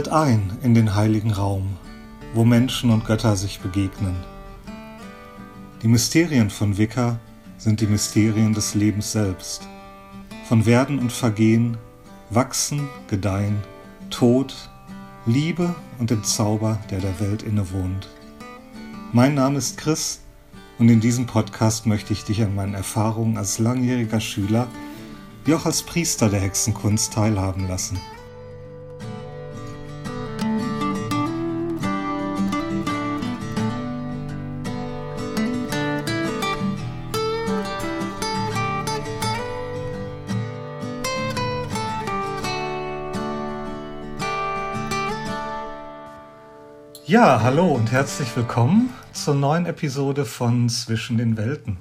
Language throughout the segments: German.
Tritt ein in den heiligen Raum, wo Menschen und Götter sich begegnen. Die Mysterien von Wicca sind die Mysterien des Lebens selbst. Von Werden und Vergehen, Wachsen, Gedeihen, Tod, Liebe und dem Zauber, der der Welt innewohnt. Mein Name ist Chris und in diesem Podcast möchte ich dich an meinen Erfahrungen als langjähriger Schüler wie auch als Priester der Hexenkunst teilhaben lassen. Ja, hallo und herzlich willkommen zur neuen Episode von Zwischen den Welten.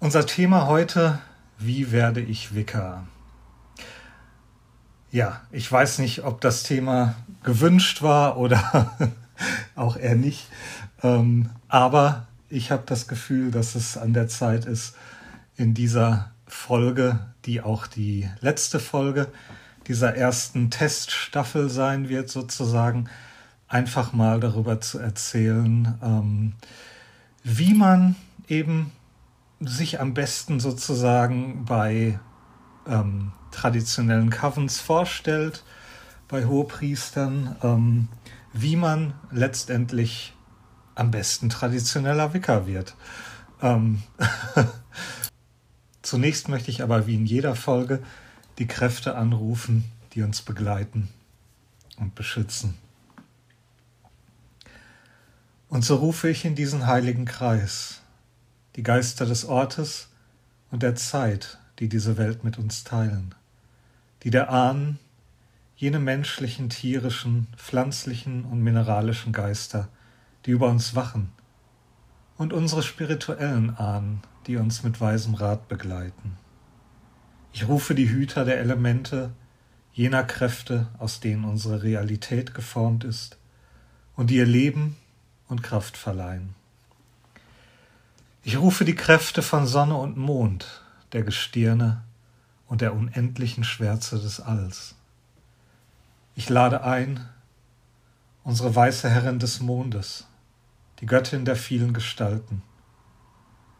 Unser Thema heute, wie werde ich Wicker? Ja, ich weiß nicht, ob das Thema gewünscht war oder auch eher nicht, ähm, aber ich habe das Gefühl, dass es an der Zeit ist, in dieser Folge, die auch die letzte Folge dieser ersten Teststaffel sein wird, sozusagen, einfach mal darüber zu erzählen, ähm, wie man eben sich am besten sozusagen bei ähm, traditionellen Covens vorstellt, bei Hohepriestern, ähm, wie man letztendlich am besten traditioneller Wicker wird. Ähm Zunächst möchte ich aber wie in jeder Folge die Kräfte anrufen, die uns begleiten und beschützen. Und so rufe ich in diesen heiligen Kreis, die Geister des Ortes und der Zeit, die diese Welt mit uns teilen, die der Ahnen, jene menschlichen, tierischen, pflanzlichen und mineralischen Geister, die über uns wachen, und unsere spirituellen Ahnen, die uns mit weisem Rat begleiten. Ich rufe die Hüter der Elemente, jener Kräfte, aus denen unsere Realität geformt ist und ihr Leben und Kraft verleihen. Ich rufe die Kräfte von Sonne und Mond, der Gestirne und der unendlichen Schwärze des Alls. Ich lade ein unsere weiße Herrin des Mondes, die Göttin der vielen Gestalten,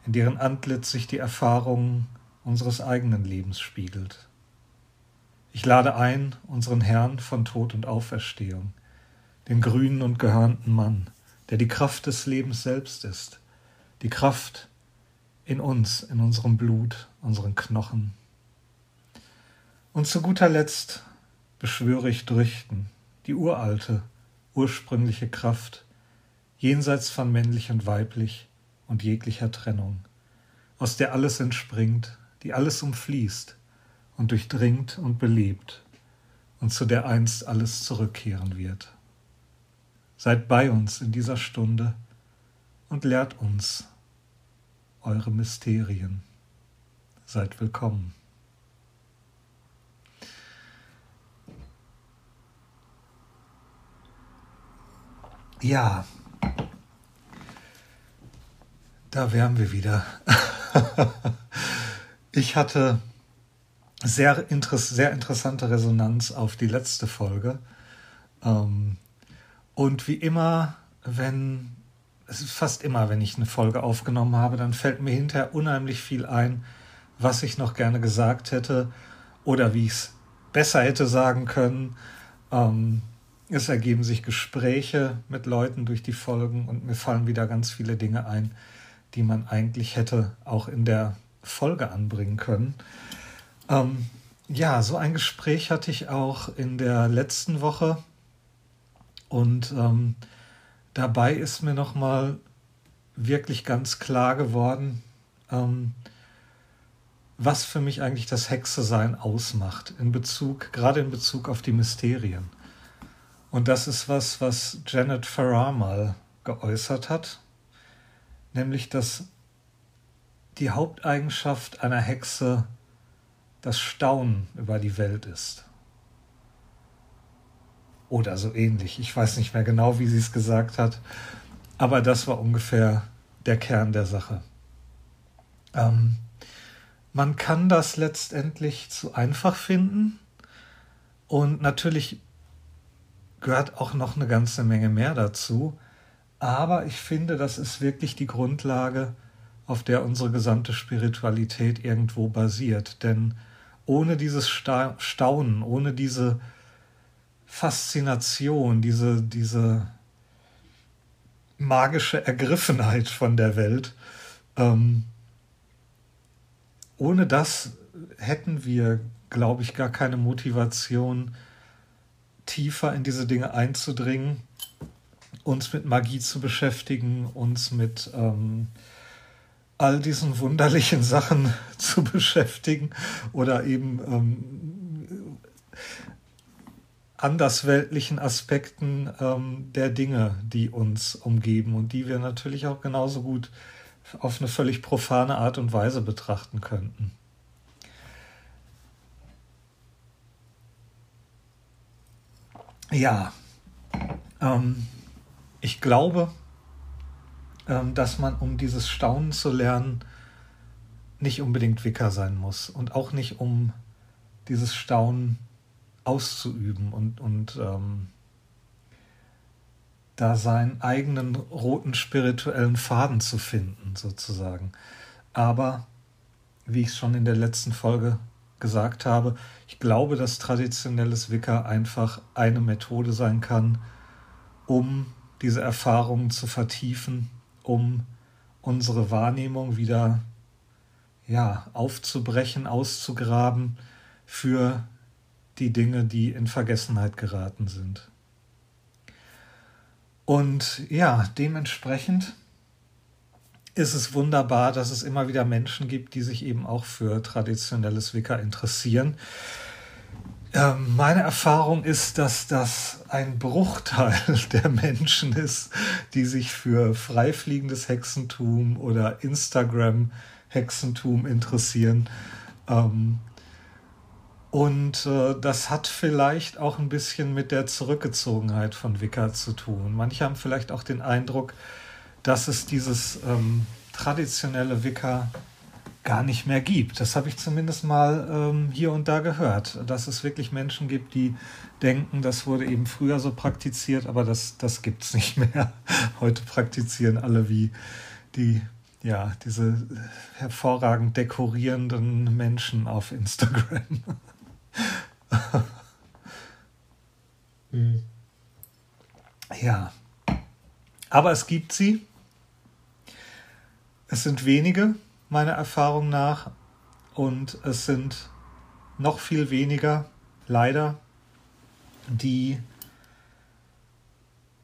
in deren Antlitz sich die Erfahrung unseres eigenen Lebens spiegelt. Ich lade ein unseren Herrn von Tod und Auferstehung, den grünen und gehörnten Mann, der die Kraft des Lebens selbst ist, die Kraft in uns, in unserem Blut, unseren Knochen. Und zu guter Letzt beschwöre ich Drüchten, die uralte, ursprüngliche Kraft, jenseits von männlich und weiblich und jeglicher Trennung, aus der alles entspringt, die alles umfließt und durchdringt und belebt und zu der einst alles zurückkehren wird. Seid bei uns in dieser Stunde und lehrt uns eure Mysterien. Seid willkommen. Ja, da wären wir wieder. ich hatte sehr, sehr interessante Resonanz auf die letzte Folge. Ähm, und wie immer, wenn, es ist fast immer, wenn ich eine Folge aufgenommen habe, dann fällt mir hinterher unheimlich viel ein, was ich noch gerne gesagt hätte oder wie ich es besser hätte sagen können. Ähm, es ergeben sich Gespräche mit Leuten durch die Folgen und mir fallen wieder ganz viele Dinge ein, die man eigentlich hätte auch in der Folge anbringen können. Ähm, ja, so ein Gespräch hatte ich auch in der letzten Woche und ähm, dabei ist mir nochmal wirklich ganz klar geworden, ähm, was für mich eigentlich das Hexe-Sein ausmacht, in Bezug, gerade in Bezug auf die Mysterien. Und das ist was, was Janet Farrar mal geäußert hat, nämlich dass die Haupteigenschaft einer Hexe das Staunen über die Welt ist. Oder so ähnlich. Ich weiß nicht mehr genau, wie sie es gesagt hat. Aber das war ungefähr der Kern der Sache. Ähm, man kann das letztendlich zu einfach finden. Und natürlich gehört auch noch eine ganze Menge mehr dazu. Aber ich finde, das ist wirklich die Grundlage, auf der unsere gesamte Spiritualität irgendwo basiert. Denn ohne dieses Staunen, ohne diese Faszination, diese, diese magische Ergriffenheit von der Welt, ähm, ohne das hätten wir, glaube ich, gar keine Motivation, tiefer in diese Dinge einzudringen, uns mit Magie zu beschäftigen, uns mit ähm, all diesen wunderlichen Sachen zu beschäftigen oder eben ähm, andersweltlichen Aspekten ähm, der Dinge, die uns umgeben und die wir natürlich auch genauso gut auf eine völlig profane Art und Weise betrachten könnten. Ja, ähm, ich glaube, ähm, dass man, um dieses Staunen zu lernen, nicht unbedingt Wicker sein muss und auch nicht, um dieses Staunen auszuüben und, und ähm, da seinen eigenen roten spirituellen Faden zu finden, sozusagen. Aber, wie ich es schon in der letzten Folge gesagt habe, ich glaube, dass traditionelles Wicker einfach eine Methode sein kann, um diese Erfahrungen zu vertiefen, um unsere Wahrnehmung wieder ja, aufzubrechen, auszugraben für die Dinge, die in Vergessenheit geraten sind. Und ja, dementsprechend ist es wunderbar, dass es immer wieder Menschen gibt, die sich eben auch für traditionelles Wicca interessieren. Ähm, meine Erfahrung ist, dass das ein Bruchteil der Menschen ist, die sich für freifliegendes Hexentum oder Instagram-Hexentum interessieren. Ähm, und äh, das hat vielleicht auch ein bisschen mit der Zurückgezogenheit von Wicca zu tun. Manche haben vielleicht auch den Eindruck, dass es dieses ähm, traditionelle Wicca gar nicht mehr gibt. Das habe ich zumindest mal ähm, hier und da gehört, dass es wirklich Menschen gibt, die denken, das wurde eben früher so praktiziert, aber das, das gibt es nicht mehr. Heute praktizieren alle wie die, ja, diese hervorragend dekorierenden Menschen auf Instagram. Ja, aber es gibt sie. Es sind wenige, meiner Erfahrung nach, und es sind noch viel weniger, leider, die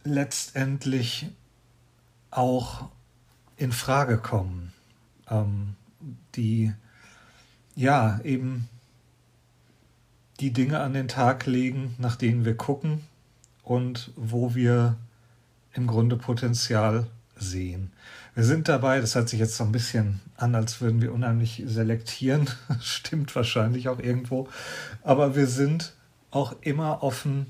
letztendlich auch in Frage kommen, ähm, die ja eben die Dinge an den Tag legen, nach denen wir gucken und wo wir im Grunde Potenzial sehen. Wir sind dabei, das hört sich jetzt so ein bisschen an, als würden wir unheimlich selektieren, stimmt wahrscheinlich auch irgendwo, aber wir sind auch immer offen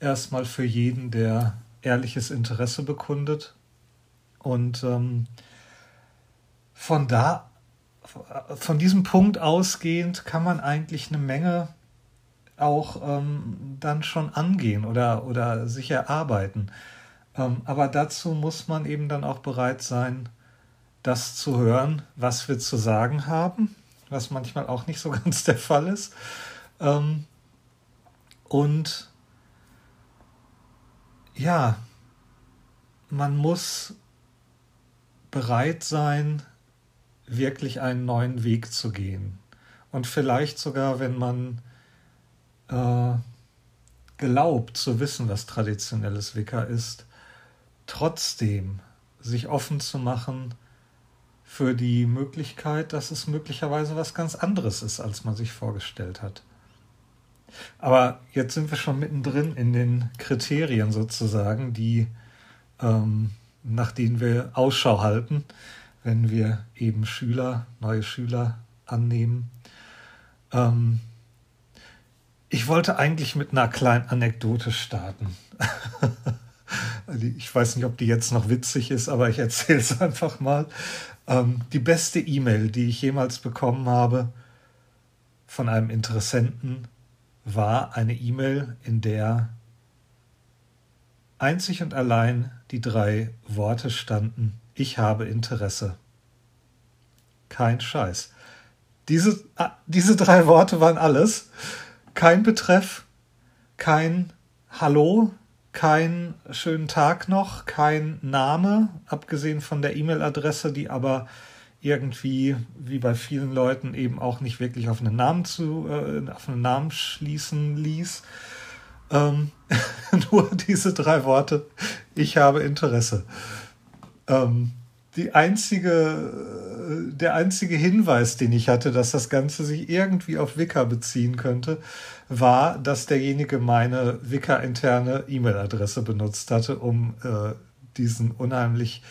erstmal für jeden, der ehrliches Interesse bekundet. Und ähm, von da, von diesem Punkt ausgehend, kann man eigentlich eine Menge auch ähm, dann schon angehen oder, oder sich erarbeiten. Ähm, aber dazu muss man eben dann auch bereit sein, das zu hören, was wir zu sagen haben, was manchmal auch nicht so ganz der Fall ist. Ähm, und ja, man muss bereit sein, wirklich einen neuen Weg zu gehen. Und vielleicht sogar, wenn man äh, glaubt zu wissen, was traditionelles Wicca ist, trotzdem sich offen zu machen für die Möglichkeit, dass es möglicherweise was ganz anderes ist, als man sich vorgestellt hat. Aber jetzt sind wir schon mittendrin in den Kriterien sozusagen, die ähm, nach denen wir Ausschau halten, wenn wir eben Schüler, neue Schüler annehmen. Ähm, ich wollte eigentlich mit einer kleinen Anekdote starten. ich weiß nicht, ob die jetzt noch witzig ist, aber ich erzähle es einfach mal. Ähm, die beste E-Mail, die ich jemals bekommen habe von einem Interessenten, war eine E-Mail, in der einzig und allein die drei Worte standen, ich habe Interesse. Kein Scheiß. Diese, ah, diese drei Worte waren alles. Kein Betreff, kein Hallo, kein schönen Tag noch, kein Name, abgesehen von der E-Mail-Adresse, die aber irgendwie, wie bei vielen Leuten, eben auch nicht wirklich auf einen Namen zu, äh, auf einen Namen schließen ließ. Ähm, nur diese drei Worte, ich habe Interesse. Ähm, die einzige, der einzige Hinweis, den ich hatte, dass das Ganze sich irgendwie auf Wicker beziehen könnte, war, dass derjenige meine Wicker-interne E-Mail-Adresse benutzt hatte, um äh, diesen unheimlich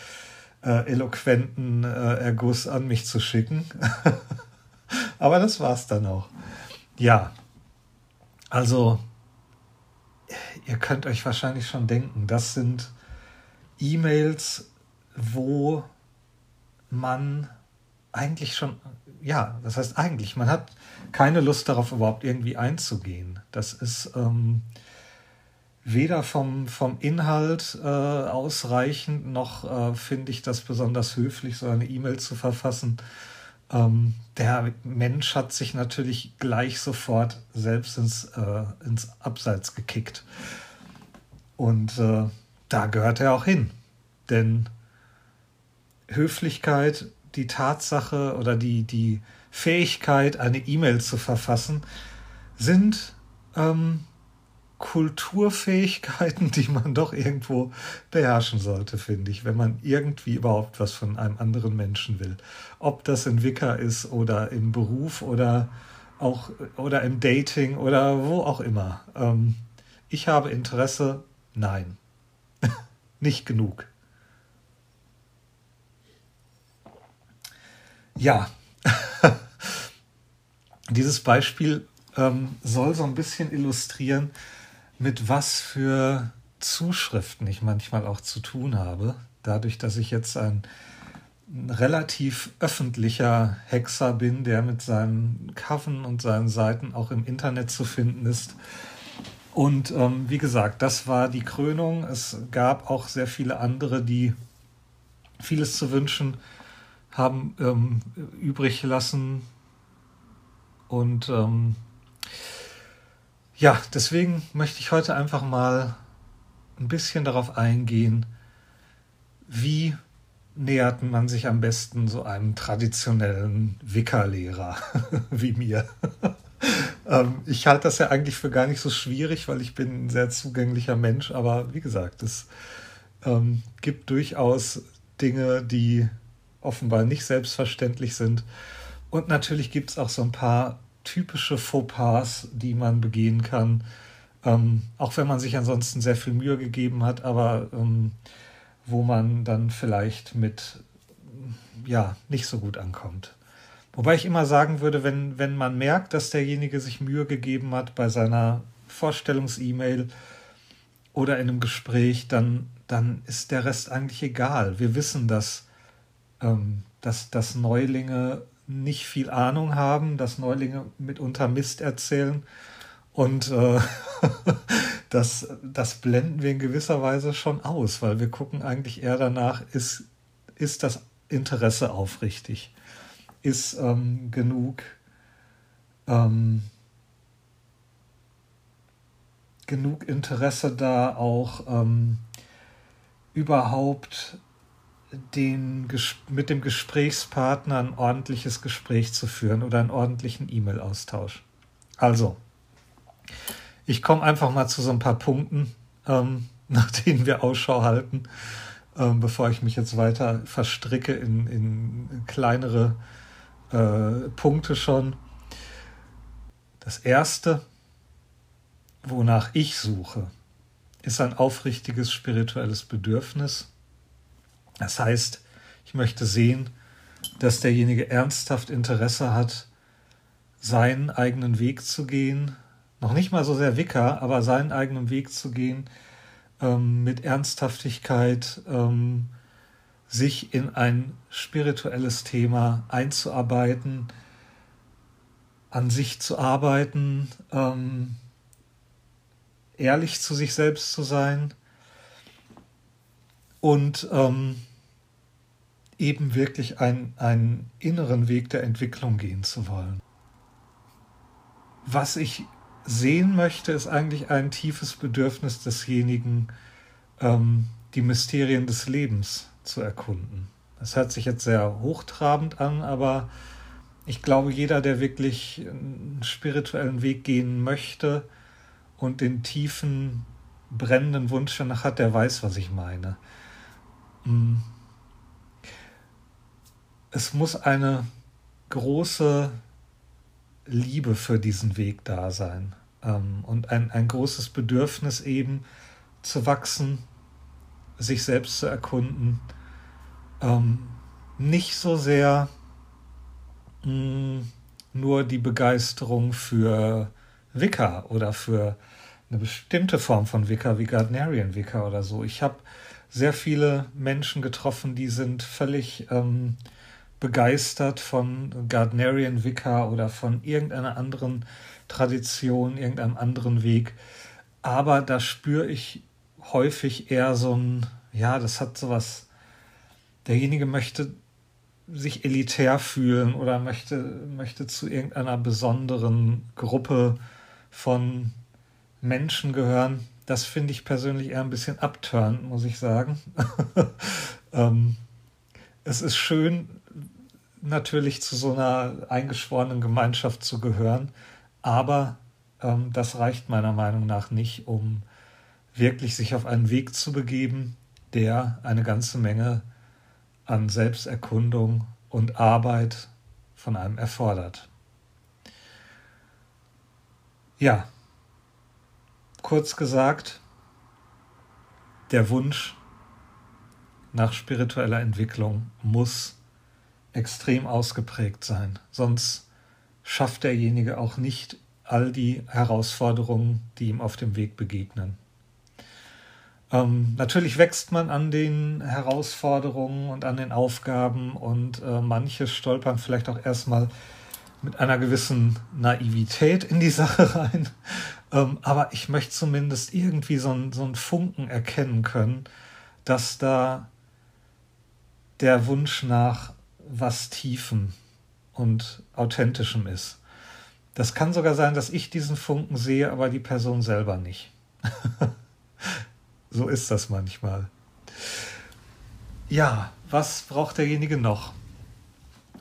äh, eloquenten äh, Erguss an mich zu schicken. Aber das war's dann auch. Ja, also ihr könnt euch wahrscheinlich schon denken, das sind E-Mails, wo man eigentlich schon, ja, das heißt eigentlich, man hat keine Lust darauf, überhaupt irgendwie einzugehen. Das ist ähm, weder vom, vom Inhalt äh, ausreichend, noch äh, finde ich das besonders höflich, so eine E-Mail zu verfassen. Ähm, der Mensch hat sich natürlich gleich sofort selbst ins, äh, ins Abseits gekickt. Und äh, da gehört er auch hin. Denn Höflichkeit, die Tatsache oder die, die Fähigkeit, eine E-Mail zu verfassen, sind ähm, Kulturfähigkeiten, die man doch irgendwo beherrschen sollte, finde ich, wenn man irgendwie überhaupt was von einem anderen Menschen will. Ob das in Wicker ist oder im Beruf oder auch oder im Dating oder wo auch immer. Ähm, ich habe Interesse, nein, nicht genug. Ja, dieses Beispiel ähm, soll so ein bisschen illustrieren, mit was für Zuschriften ich manchmal auch zu tun habe. Dadurch, dass ich jetzt ein relativ öffentlicher Hexer bin, der mit seinen Coven und seinen Seiten auch im Internet zu finden ist. Und ähm, wie gesagt, das war die Krönung. Es gab auch sehr viele andere, die vieles zu wünschen haben ähm, übrig lassen. Und ähm, ja, deswegen möchte ich heute einfach mal ein bisschen darauf eingehen, wie nähert man sich am besten so einem traditionellen Wickerlehrer wie mir. ähm, ich halte das ja eigentlich für gar nicht so schwierig, weil ich bin ein sehr zugänglicher Mensch, aber wie gesagt, es ähm, gibt durchaus Dinge, die offenbar nicht selbstverständlich sind. Und natürlich gibt es auch so ein paar typische Fauxpas, die man begehen kann, ähm, auch wenn man sich ansonsten sehr viel Mühe gegeben hat, aber ähm, wo man dann vielleicht mit ja nicht so gut ankommt. Wobei ich immer sagen würde, wenn, wenn man merkt, dass derjenige sich Mühe gegeben hat bei seiner Vorstellungs-E-Mail oder in einem Gespräch, dann, dann ist der Rest eigentlich egal. Wir wissen, dass ähm, dass, dass Neulinge nicht viel Ahnung haben, dass Neulinge mitunter Mist erzählen. Und äh, das, das blenden wir in gewisser Weise schon aus, weil wir gucken eigentlich eher danach, ist, ist das Interesse aufrichtig? Ist ähm, genug, ähm, genug Interesse da auch ähm, überhaupt den, mit dem Gesprächspartner ein ordentliches Gespräch zu führen oder einen ordentlichen E-Mail-Austausch. Also, ich komme einfach mal zu so ein paar Punkten, ähm, nach denen wir Ausschau halten, ähm, bevor ich mich jetzt weiter verstricke in, in kleinere äh, Punkte schon. Das erste, wonach ich suche, ist ein aufrichtiges spirituelles Bedürfnis das heißt, ich möchte sehen, dass derjenige ernsthaft Interesse hat, seinen eigenen Weg zu gehen, noch nicht mal so sehr Wicker, aber seinen eigenen Weg zu gehen, ähm, mit Ernsthaftigkeit ähm, sich in ein spirituelles Thema einzuarbeiten, an sich zu arbeiten, ähm, ehrlich zu sich selbst zu sein und ähm, eben wirklich ein, einen inneren Weg der Entwicklung gehen zu wollen. Was ich sehen möchte, ist eigentlich ein tiefes Bedürfnis desjenigen, ähm, die Mysterien des Lebens zu erkunden. Das hört sich jetzt sehr hochtrabend an, aber ich glaube, jeder, der wirklich einen spirituellen Weg gehen möchte und den tiefen, brennenden Wunsch danach hat, der weiß, was ich meine. Mm. Es muss eine große Liebe für diesen Weg da sein ähm, und ein, ein großes Bedürfnis eben zu wachsen, sich selbst zu erkunden, ähm, nicht so sehr mh, mm, nur die Begeisterung für Wicca oder für eine bestimmte Form von Wicca wie Gardnerian Wicca oder so. Ich habe sehr viele Menschen getroffen, die sind völlig ähm, begeistert von Gardnerian Wicca oder von irgendeiner anderen Tradition, irgendeinem anderen Weg. Aber da spüre ich häufig eher so ein, ja, das hat sowas, derjenige möchte sich elitär fühlen oder möchte, möchte zu irgendeiner besonderen Gruppe von Menschen gehören. Das finde ich persönlich eher ein bisschen abturnt, muss ich sagen. ähm, es ist schön, natürlich zu so einer eingeschworenen Gemeinschaft zu gehören, aber ähm, das reicht meiner Meinung nach nicht, um wirklich sich auf einen Weg zu begeben, der eine ganze Menge an Selbsterkundung und Arbeit von einem erfordert. Ja, kurz gesagt, der Wunsch nach spiritueller Entwicklung muss extrem ausgeprägt sein, sonst schafft derjenige auch nicht all die Herausforderungen, die ihm auf dem Weg begegnen. Ähm, natürlich wächst man an den Herausforderungen und an den Aufgaben und äh, manche stolpern vielleicht auch erstmal mit einer gewissen Naivität in die Sache rein. Ähm, aber ich möchte zumindest irgendwie so, ein, so einen Funken erkennen können, dass da der Wunsch nach was Tiefen und Authentischem ist. Das kann sogar sein, dass ich diesen Funken sehe, aber die Person selber nicht. so ist das manchmal. Ja, was braucht derjenige noch?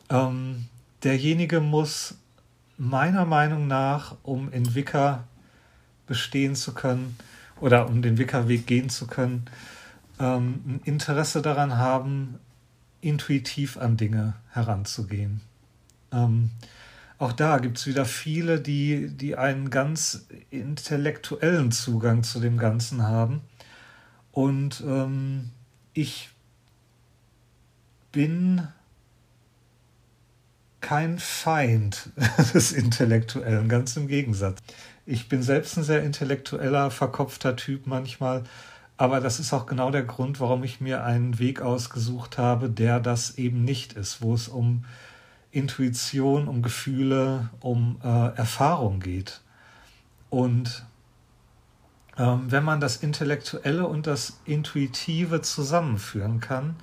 Ähm, derjenige muss meiner Meinung nach, um in Wicker bestehen zu können oder um den Wickerweg gehen zu können, ähm, ein Interesse daran haben, intuitiv an Dinge heranzugehen. Ähm, auch da gibt es wieder viele, die, die einen ganz intellektuellen Zugang zu dem Ganzen haben. Und ähm, ich bin kein Feind des Intellektuellen, ganz im Gegensatz. Ich bin selbst ein sehr intellektueller, verkopfter Typ manchmal, aber das ist auch genau der Grund, warum ich mir einen Weg ausgesucht habe, der das eben nicht ist, wo es um Intuition, um Gefühle, um äh, Erfahrung geht. Und ähm, wenn man das Intellektuelle und das Intuitive zusammenführen kann,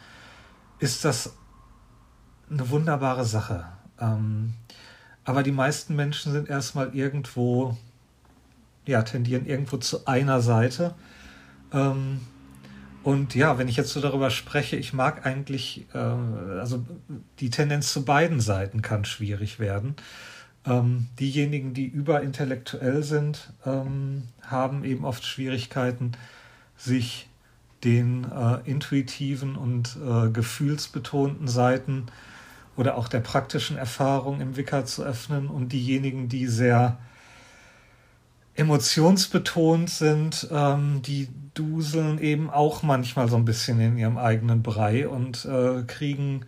ist das eine wunderbare Sache. Ähm, aber die meisten Menschen sind erstmal irgendwo, ja, tendieren irgendwo zu einer Seite. Ähm, und ja, wenn ich jetzt so darüber spreche, ich mag eigentlich, äh, also die Tendenz zu beiden Seiten kann schwierig werden. Ähm, diejenigen, die überintellektuell sind, ähm, haben eben oft Schwierigkeiten, sich den äh, intuitiven und äh, gefühlsbetonten Seiten oder auch der praktischen Erfahrung im Wicker zu öffnen. Und diejenigen, die sehr emotionsbetont sind, ähm, die duseln eben auch manchmal so ein bisschen in ihrem eigenen Brei und äh, kriegen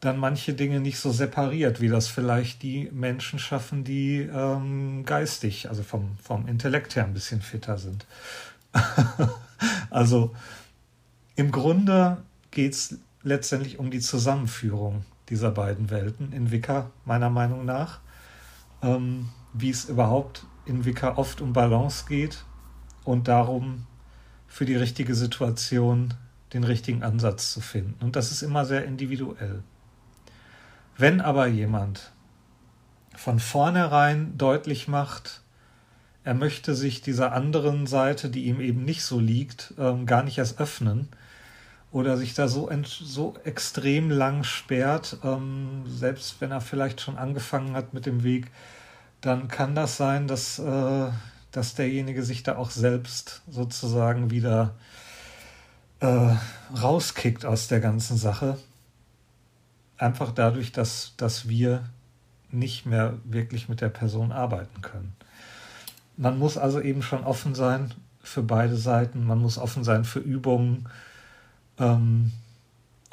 dann manche Dinge nicht so separiert, wie das vielleicht die Menschen schaffen, die ähm, geistig, also vom, vom Intellekt her ein bisschen fitter sind. also im Grunde geht es letztendlich um die Zusammenführung dieser beiden Welten in Wicca, meiner Meinung nach. Ähm, wie es überhaupt in Wicca oft um Balance geht und darum, für die richtige Situation den richtigen Ansatz zu finden. Und das ist immer sehr individuell. Wenn aber jemand von vornherein deutlich macht, er möchte sich dieser anderen Seite, die ihm eben nicht so liegt, ähm, gar nicht erst öffnen oder sich da so, so extrem lang sperrt, ähm, selbst wenn er vielleicht schon angefangen hat mit dem Weg, dann kann das sein, dass, äh, dass derjenige sich da auch selbst sozusagen wieder äh, rauskickt aus der ganzen Sache. Einfach dadurch, dass, dass wir nicht mehr wirklich mit der Person arbeiten können. Man muss also eben schon offen sein für beide Seiten, man muss offen sein für Übungen. Ähm,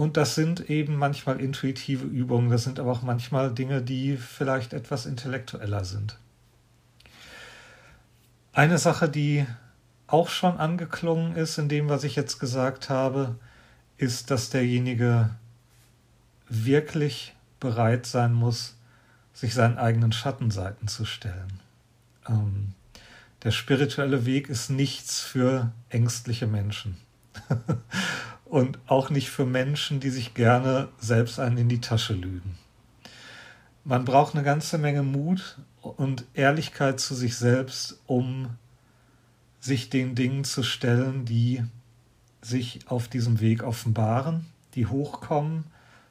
und das sind eben manchmal intuitive Übungen, das sind aber auch manchmal Dinge, die vielleicht etwas intellektueller sind. Eine Sache, die auch schon angeklungen ist in dem, was ich jetzt gesagt habe, ist, dass derjenige wirklich bereit sein muss, sich seinen eigenen Schattenseiten zu stellen. Ähm, der spirituelle Weg ist nichts für ängstliche Menschen. Und auch nicht für Menschen, die sich gerne selbst einen in die Tasche lügen. Man braucht eine ganze Menge Mut und Ehrlichkeit zu sich selbst, um sich den Dingen zu stellen, die sich auf diesem Weg offenbaren, die hochkommen,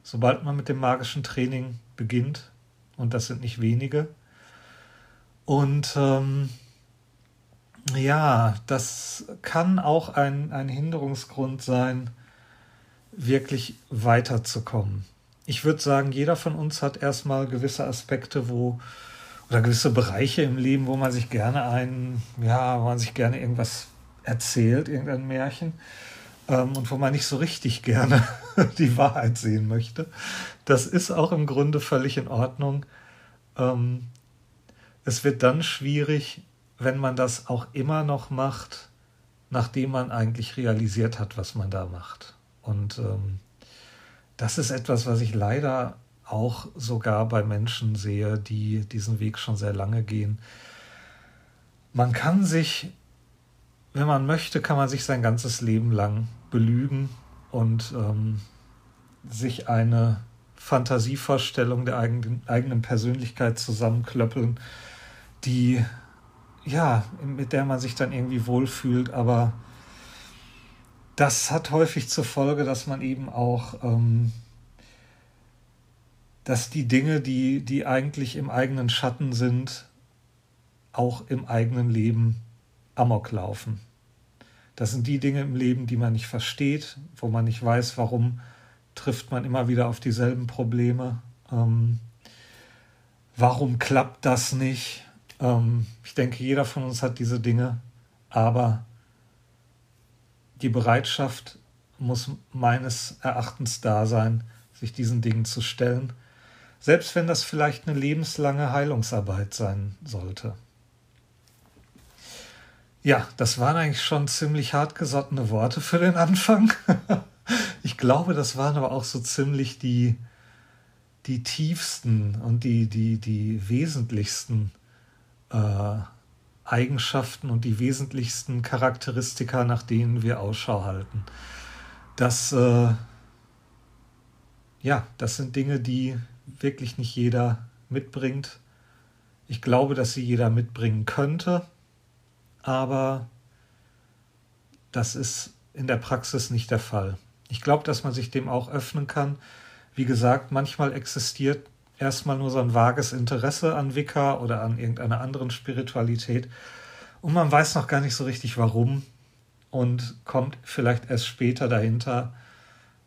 sobald man mit dem magischen Training beginnt. Und das sind nicht wenige. Und ähm, ja, das kann auch ein, ein Hinderungsgrund sein, wirklich weiterzukommen. Ich würde sagen, jeder von uns hat erstmal gewisse Aspekte, wo oder gewisse Bereiche im Leben, wo man sich gerne ein, ja, wo man sich gerne irgendwas erzählt, irgendein Märchen, ähm, und wo man nicht so richtig gerne die Wahrheit sehen möchte. Das ist auch im Grunde völlig in Ordnung. Ähm, es wird dann schwierig, wenn man das auch immer noch macht, nachdem man eigentlich realisiert hat, was man da macht. Und ähm, das ist etwas, was ich leider auch sogar bei Menschen sehe, die diesen Weg schon sehr lange gehen. Man kann sich, wenn man möchte, kann man sich sein ganzes Leben lang belügen und ähm, sich eine Fantasievorstellung der eigenen, eigenen Persönlichkeit zusammenklöppeln, die ja, mit der man sich dann irgendwie wohlfühlt, aber das hat häufig zur Folge, dass man eben auch ähm, dass die Dinge, die, die eigentlich im eigenen Schatten sind, auch im eigenen Leben amok laufen. Das sind die Dinge im Leben, die man nicht versteht, wo man nicht weiß, warum trifft man immer wieder auf dieselben Probleme. Ähm, warum klappt das nicht? Ähm, ich denke, jeder von uns hat diese Dinge, aber die Bereitschaft muss meines Erachtens da sein, sich diesen Dingen zu stellen selbst wenn das vielleicht eine lebenslange Heilungsarbeit sein sollte. Ja, das waren eigentlich schon ziemlich hartgesottene Worte für den Anfang. ich glaube, das waren aber auch so ziemlich die, die tiefsten und die, die, die wesentlichsten äh, Eigenschaften und die wesentlichsten Charakteristika, nach denen wir Ausschau halten. Das, äh, ja, das sind Dinge, die wirklich nicht jeder mitbringt. Ich glaube, dass sie jeder mitbringen könnte, aber das ist in der Praxis nicht der Fall. Ich glaube, dass man sich dem auch öffnen kann. Wie gesagt, manchmal existiert erstmal nur so ein vages Interesse an Wicca oder an irgendeiner anderen Spiritualität und man weiß noch gar nicht so richtig warum und kommt vielleicht erst später dahinter,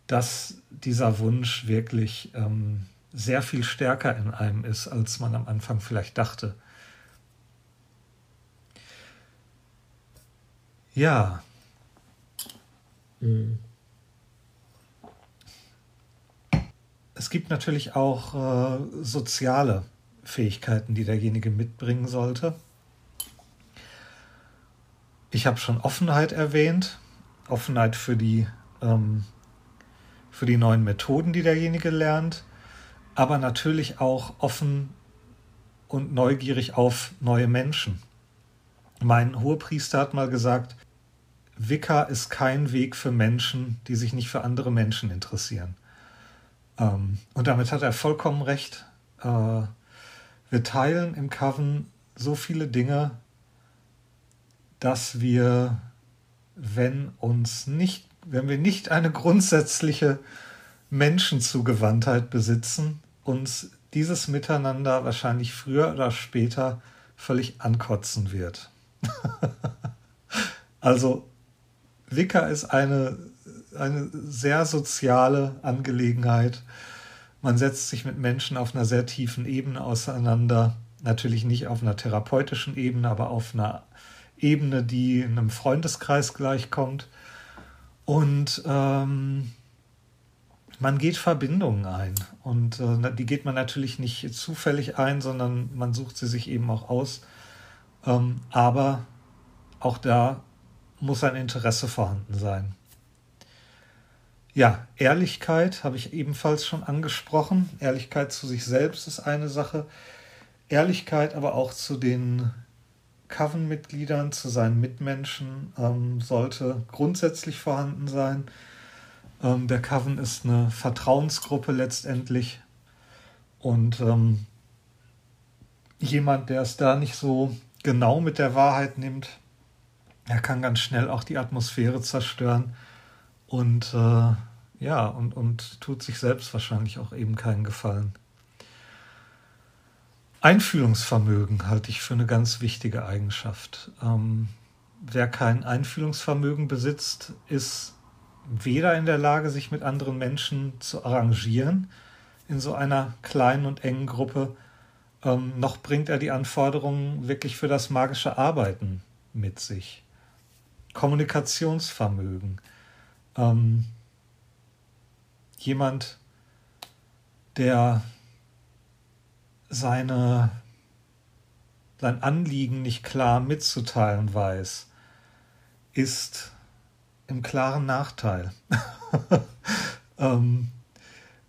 dass dieser Wunsch wirklich ähm, sehr viel stärker in einem ist, als man am Anfang vielleicht dachte. Ja. Mhm. Es gibt natürlich auch äh, soziale Fähigkeiten, die derjenige mitbringen sollte. Ich habe schon Offenheit erwähnt, Offenheit für die, ähm, für die neuen Methoden, die derjenige lernt aber natürlich auch offen und neugierig auf neue Menschen. Mein Hohepriester hat mal gesagt, Wicca ist kein Weg für Menschen, die sich nicht für andere Menschen interessieren. Ähm, und damit hat er vollkommen recht. Äh, wir teilen im Coven so viele Dinge, dass wir, wenn uns nicht, wenn wir nicht eine grundsätzliche Menschenzugewandtheit besitzen, uns dieses Miteinander wahrscheinlich früher oder später völlig ankotzen wird. also Wicca ist eine, eine sehr soziale Angelegenheit. Man setzt sich mit Menschen auf einer sehr tiefen Ebene auseinander. Natürlich nicht auf einer therapeutischen Ebene, aber auf einer Ebene, die einem Freundeskreis gleichkommt. Und ähm, man geht Verbindungen ein. Und äh, die geht man natürlich nicht zufällig ein, sondern man sucht sie sich eben auch aus. Ähm, aber auch da muss ein Interesse vorhanden sein. Ja, Ehrlichkeit habe ich ebenfalls schon angesprochen. Ehrlichkeit zu sich selbst ist eine Sache. Ehrlichkeit aber auch zu den Coven-Mitgliedern, zu seinen Mitmenschen ähm, sollte grundsätzlich vorhanden sein. Ähm, der Coven ist eine Vertrauensgruppe letztendlich. Und ähm, jemand, der es da nicht so genau mit der Wahrheit nimmt, er kann ganz schnell auch die Atmosphäre zerstören und äh, ja, und, und tut sich selbst wahrscheinlich auch eben keinen Gefallen. Einfühlungsvermögen halte ich für eine ganz wichtige Eigenschaft. Ähm, wer kein Einfühlungsvermögen besitzt, ist weder in der Lage, sich mit anderen Menschen zu arrangieren in so einer kleinen und engen Gruppe, ähm, noch bringt er die Anforderungen wirklich für das magische Arbeiten mit sich. Kommunikationsvermögen. Ähm, jemand, der seine, sein Anliegen nicht klar mitzuteilen weiß, ist im klaren Nachteil. ähm,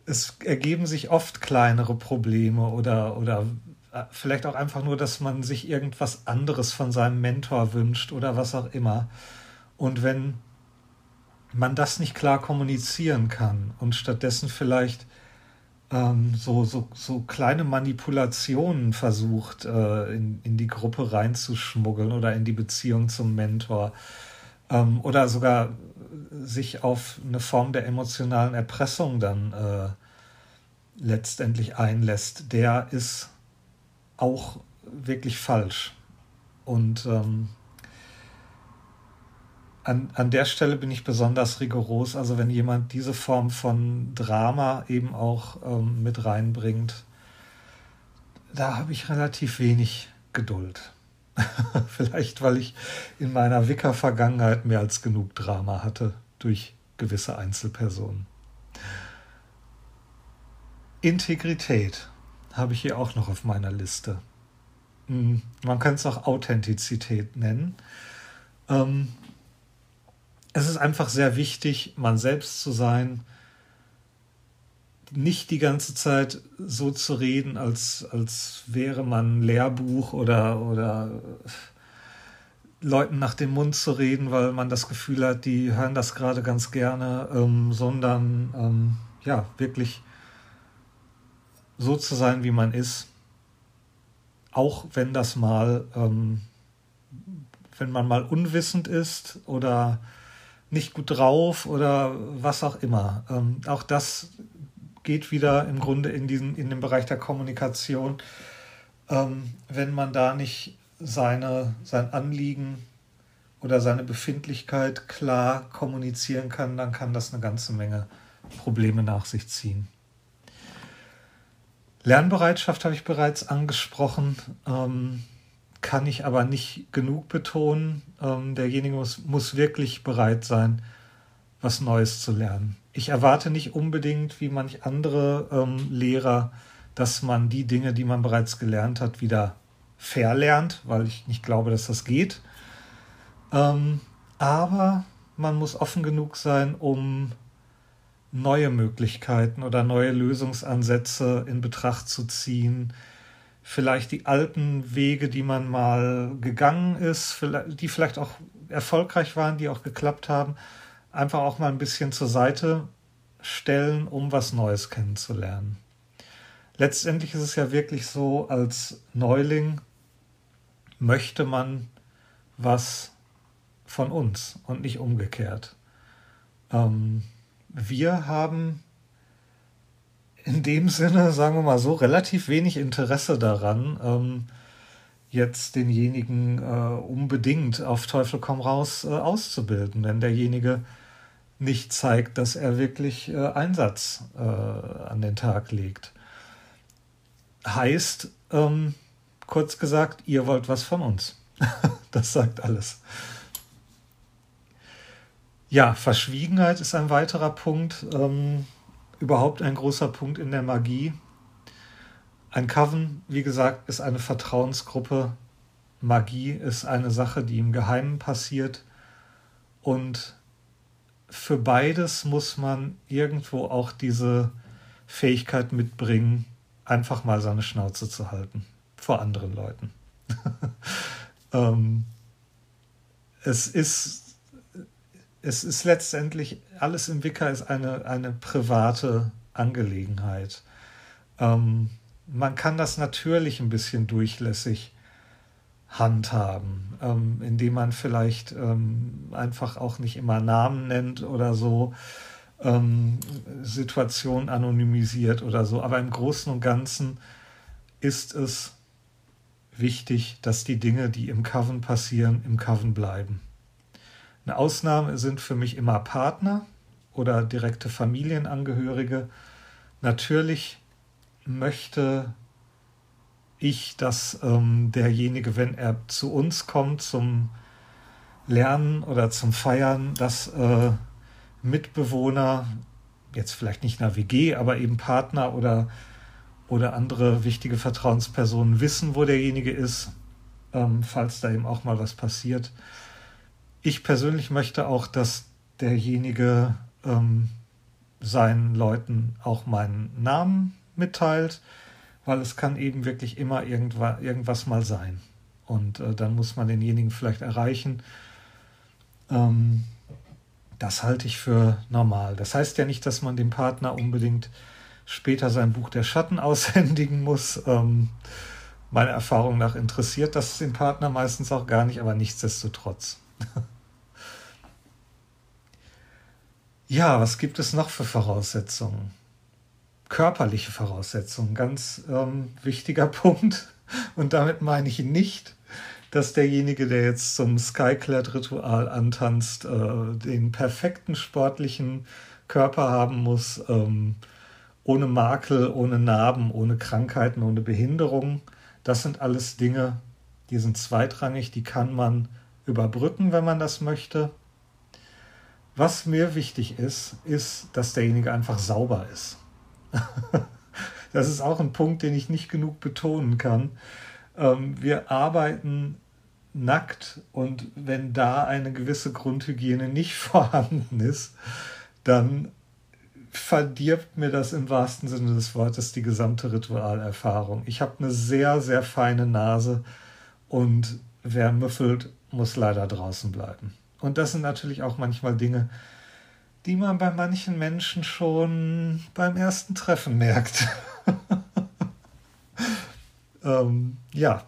es ergeben sich oft kleinere Probleme oder, oder äh, vielleicht auch einfach nur, dass man sich irgendwas anderes von seinem Mentor wünscht oder was auch immer. Und wenn man das nicht klar kommunizieren kann und stattdessen vielleicht ähm, so, so, so kleine Manipulationen versucht, äh, in, in die Gruppe reinzuschmuggeln oder in die Beziehung zum Mentor ähm, oder sogar sich auf eine Form der emotionalen Erpressung dann äh, letztendlich einlässt, der ist auch wirklich falsch. Und ähm, an, an der Stelle bin ich besonders rigoros. Also wenn jemand diese Form von Drama eben auch ähm, mit reinbringt, da habe ich relativ wenig Geduld. Vielleicht, weil ich in meiner Wicker-Vergangenheit mehr als genug Drama hatte durch gewisse Einzelpersonen. Integrität habe ich hier auch noch auf meiner Liste. Hm, man kann es auch Authentizität nennen. Ähm, es ist einfach sehr wichtig, man selbst zu sein, nicht die ganze Zeit so zu reden, als, als wäre man Lehrbuch oder, oder Leuten nach dem Mund zu reden, weil man das Gefühl hat, die hören das gerade ganz gerne, ähm, sondern ähm, ja, wirklich so zu sein, wie man ist, auch wenn das mal, ähm, wenn man mal unwissend ist oder nicht gut drauf oder was auch immer. Ähm, auch das geht wieder im Grunde in, diesen, in den Bereich der Kommunikation. Ähm, wenn man da nicht seine, sein Anliegen oder seine Befindlichkeit klar kommunizieren kann, dann kann das eine ganze Menge Probleme nach sich ziehen. Lernbereitschaft habe ich bereits angesprochen, ähm, kann ich aber nicht genug betonen. Ähm, derjenige muss, muss wirklich bereit sein, was Neues zu lernen. Ich erwarte nicht unbedingt, wie manch andere ähm, Lehrer, dass man die Dinge, die man bereits gelernt hat, wieder verlernt, weil ich nicht glaube, dass das geht. Ähm, aber man muss offen genug sein, um neue Möglichkeiten oder neue Lösungsansätze in Betracht zu ziehen. Vielleicht die alten Wege, die man mal gegangen ist, die vielleicht auch erfolgreich waren, die auch geklappt haben, einfach auch mal ein bisschen zur Seite stellen, um was Neues kennenzulernen. Letztendlich ist es ja wirklich so, als Neuling möchte man was von uns und nicht umgekehrt. Ähm, wir haben in dem Sinne, sagen wir mal so, relativ wenig Interesse daran, ähm, jetzt denjenigen äh, unbedingt auf Teufel komm raus äh, auszubilden, wenn derjenige nicht zeigt, dass er wirklich äh, Einsatz äh, an den Tag legt. Heißt, ähm, kurz gesagt, ihr wollt was von uns. das sagt alles. Ja, Verschwiegenheit ist ein weiterer Punkt. Ähm, überhaupt ein großer Punkt in der Magie. Ein Coven, wie gesagt, ist eine Vertrauensgruppe. Magie ist eine Sache, die im Geheimen passiert. Und für beides muss man irgendwo auch diese Fähigkeit mitbringen, einfach mal seine Schnauze zu halten vor anderen Leuten. ähm, es ist es ist letztendlich, alles im Wicker ist eine, eine private Angelegenheit. Ähm, man kann das natürlich ein bisschen durchlässig handhaben, ähm, indem man vielleicht ähm, einfach auch nicht immer Namen nennt oder so, ähm, Situationen anonymisiert oder so. Aber im Großen und Ganzen ist es wichtig, dass die Dinge, die im Coven passieren, im Coven bleiben. Eine Ausnahme sind für mich immer Partner oder direkte Familienangehörige. Natürlich möchte ich, dass ähm, derjenige, wenn er zu uns kommt zum Lernen oder zum Feiern, dass äh, Mitbewohner, jetzt vielleicht nicht einer WG, aber eben Partner oder, oder andere wichtige Vertrauenspersonen wissen, wo derjenige ist, ähm, falls da eben auch mal was passiert ich persönlich möchte auch, dass derjenige ähm, seinen Leuten auch meinen Namen mitteilt, weil es kann eben wirklich immer irgendwas, irgendwas mal sein. Und äh, dann muss man denjenigen vielleicht erreichen. Ähm, das halte ich für normal. Das heißt ja nicht, dass man dem Partner unbedingt später sein Buch der Schatten aushändigen muss. Ähm, meiner Erfahrung nach interessiert das den Partner meistens auch gar nicht, aber nichtsdestotrotz. Ja, was gibt es noch für Voraussetzungen? Körperliche Voraussetzungen, ganz ähm, wichtiger Punkt. Und damit meine ich nicht, dass derjenige, der jetzt zum Skyclad-Ritual antanzt, äh, den perfekten sportlichen Körper haben muss, ähm, ohne Makel, ohne Narben, ohne Krankheiten, ohne Behinderung. Das sind alles Dinge, die sind zweitrangig, die kann man überbrücken, wenn man das möchte. Was mir wichtig ist, ist, dass derjenige einfach sauber ist. das ist auch ein Punkt, den ich nicht genug betonen kann. Ähm, wir arbeiten nackt und wenn da eine gewisse Grundhygiene nicht vorhanden ist, dann verdirbt mir das im wahrsten Sinne des Wortes die gesamte Ritualerfahrung. Ich habe eine sehr, sehr feine Nase und wer müffelt, muss leider draußen bleiben. Und das sind natürlich auch manchmal Dinge, die man bei manchen Menschen schon beim ersten Treffen merkt. ähm, ja,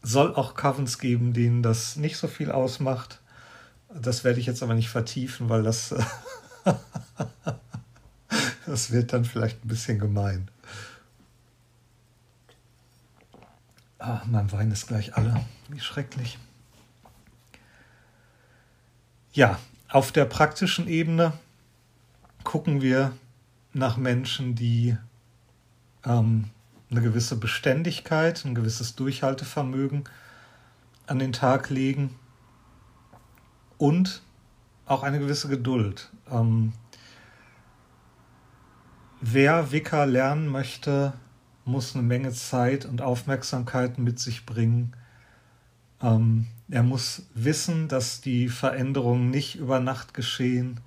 soll auch Covens geben, denen das nicht so viel ausmacht. Das werde ich jetzt aber nicht vertiefen, weil das, das wird dann vielleicht ein bisschen gemein. Ah, mein Wein ist gleich alle. Wie schrecklich. Ja, auf der praktischen Ebene gucken wir nach Menschen, die ähm, eine gewisse Beständigkeit, ein gewisses Durchhaltevermögen an den Tag legen und auch eine gewisse Geduld. Ähm, wer Wicker lernen möchte, muss eine Menge Zeit und Aufmerksamkeit mit sich bringen. Ähm, er muss wissen, dass die Veränderungen nicht über Nacht geschehen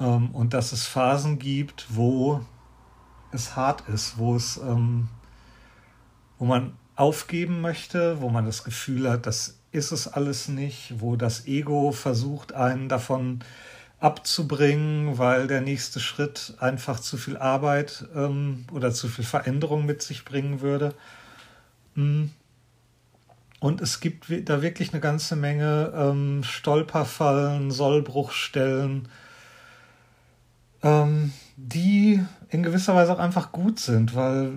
ähm, und dass es Phasen gibt, wo es hart ist, wo es, ähm, wo man aufgeben möchte, wo man das Gefühl hat, das ist es alles nicht, wo das Ego versucht, einen davon abzubringen, weil der nächste Schritt einfach zu viel Arbeit ähm, oder zu viel Veränderung mit sich bringen würde. Mm. Und es gibt da wirklich eine ganze Menge ähm, Stolperfallen, Sollbruchstellen, ähm, die in gewisser Weise auch einfach gut sind, weil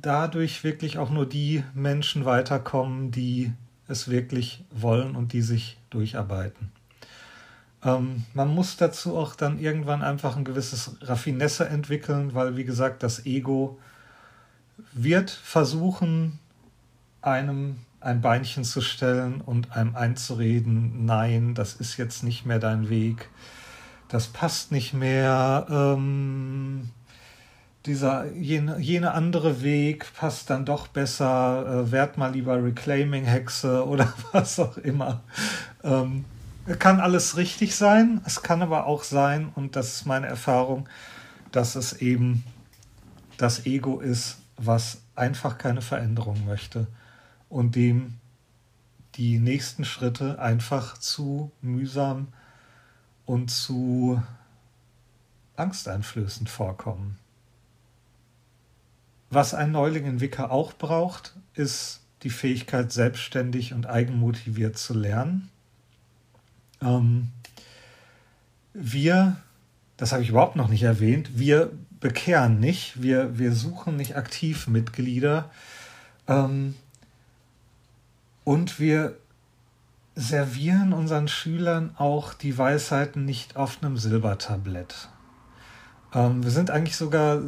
dadurch wirklich auch nur die Menschen weiterkommen, die es wirklich wollen und die sich durcharbeiten. Ähm, man muss dazu auch dann irgendwann einfach ein gewisses Raffinesse entwickeln, weil wie gesagt, das Ego wird versuchen, einem ein Beinchen zu stellen und einem einzureden, nein, das ist jetzt nicht mehr dein Weg, das passt nicht mehr, ähm, dieser jene, jene andere Weg passt dann doch besser, äh, werd mal lieber Reclaiming-Hexe oder was auch immer. Ähm, kann alles richtig sein, es kann aber auch sein, und das ist meine Erfahrung, dass es eben das Ego ist, was einfach keine Veränderung möchte und dem die nächsten Schritte einfach zu mühsam und zu angsteinflößend vorkommen. Was ein Neuling in Wicca auch braucht, ist die Fähigkeit, selbstständig und eigenmotiviert zu lernen. Ähm, wir, das habe ich überhaupt noch nicht erwähnt, wir bekehren nicht, wir, wir suchen nicht aktiv Mitglieder ähm, und wir servieren unseren Schülern auch die Weisheiten nicht auf einem Silbertablett. Ähm, wir sind eigentlich sogar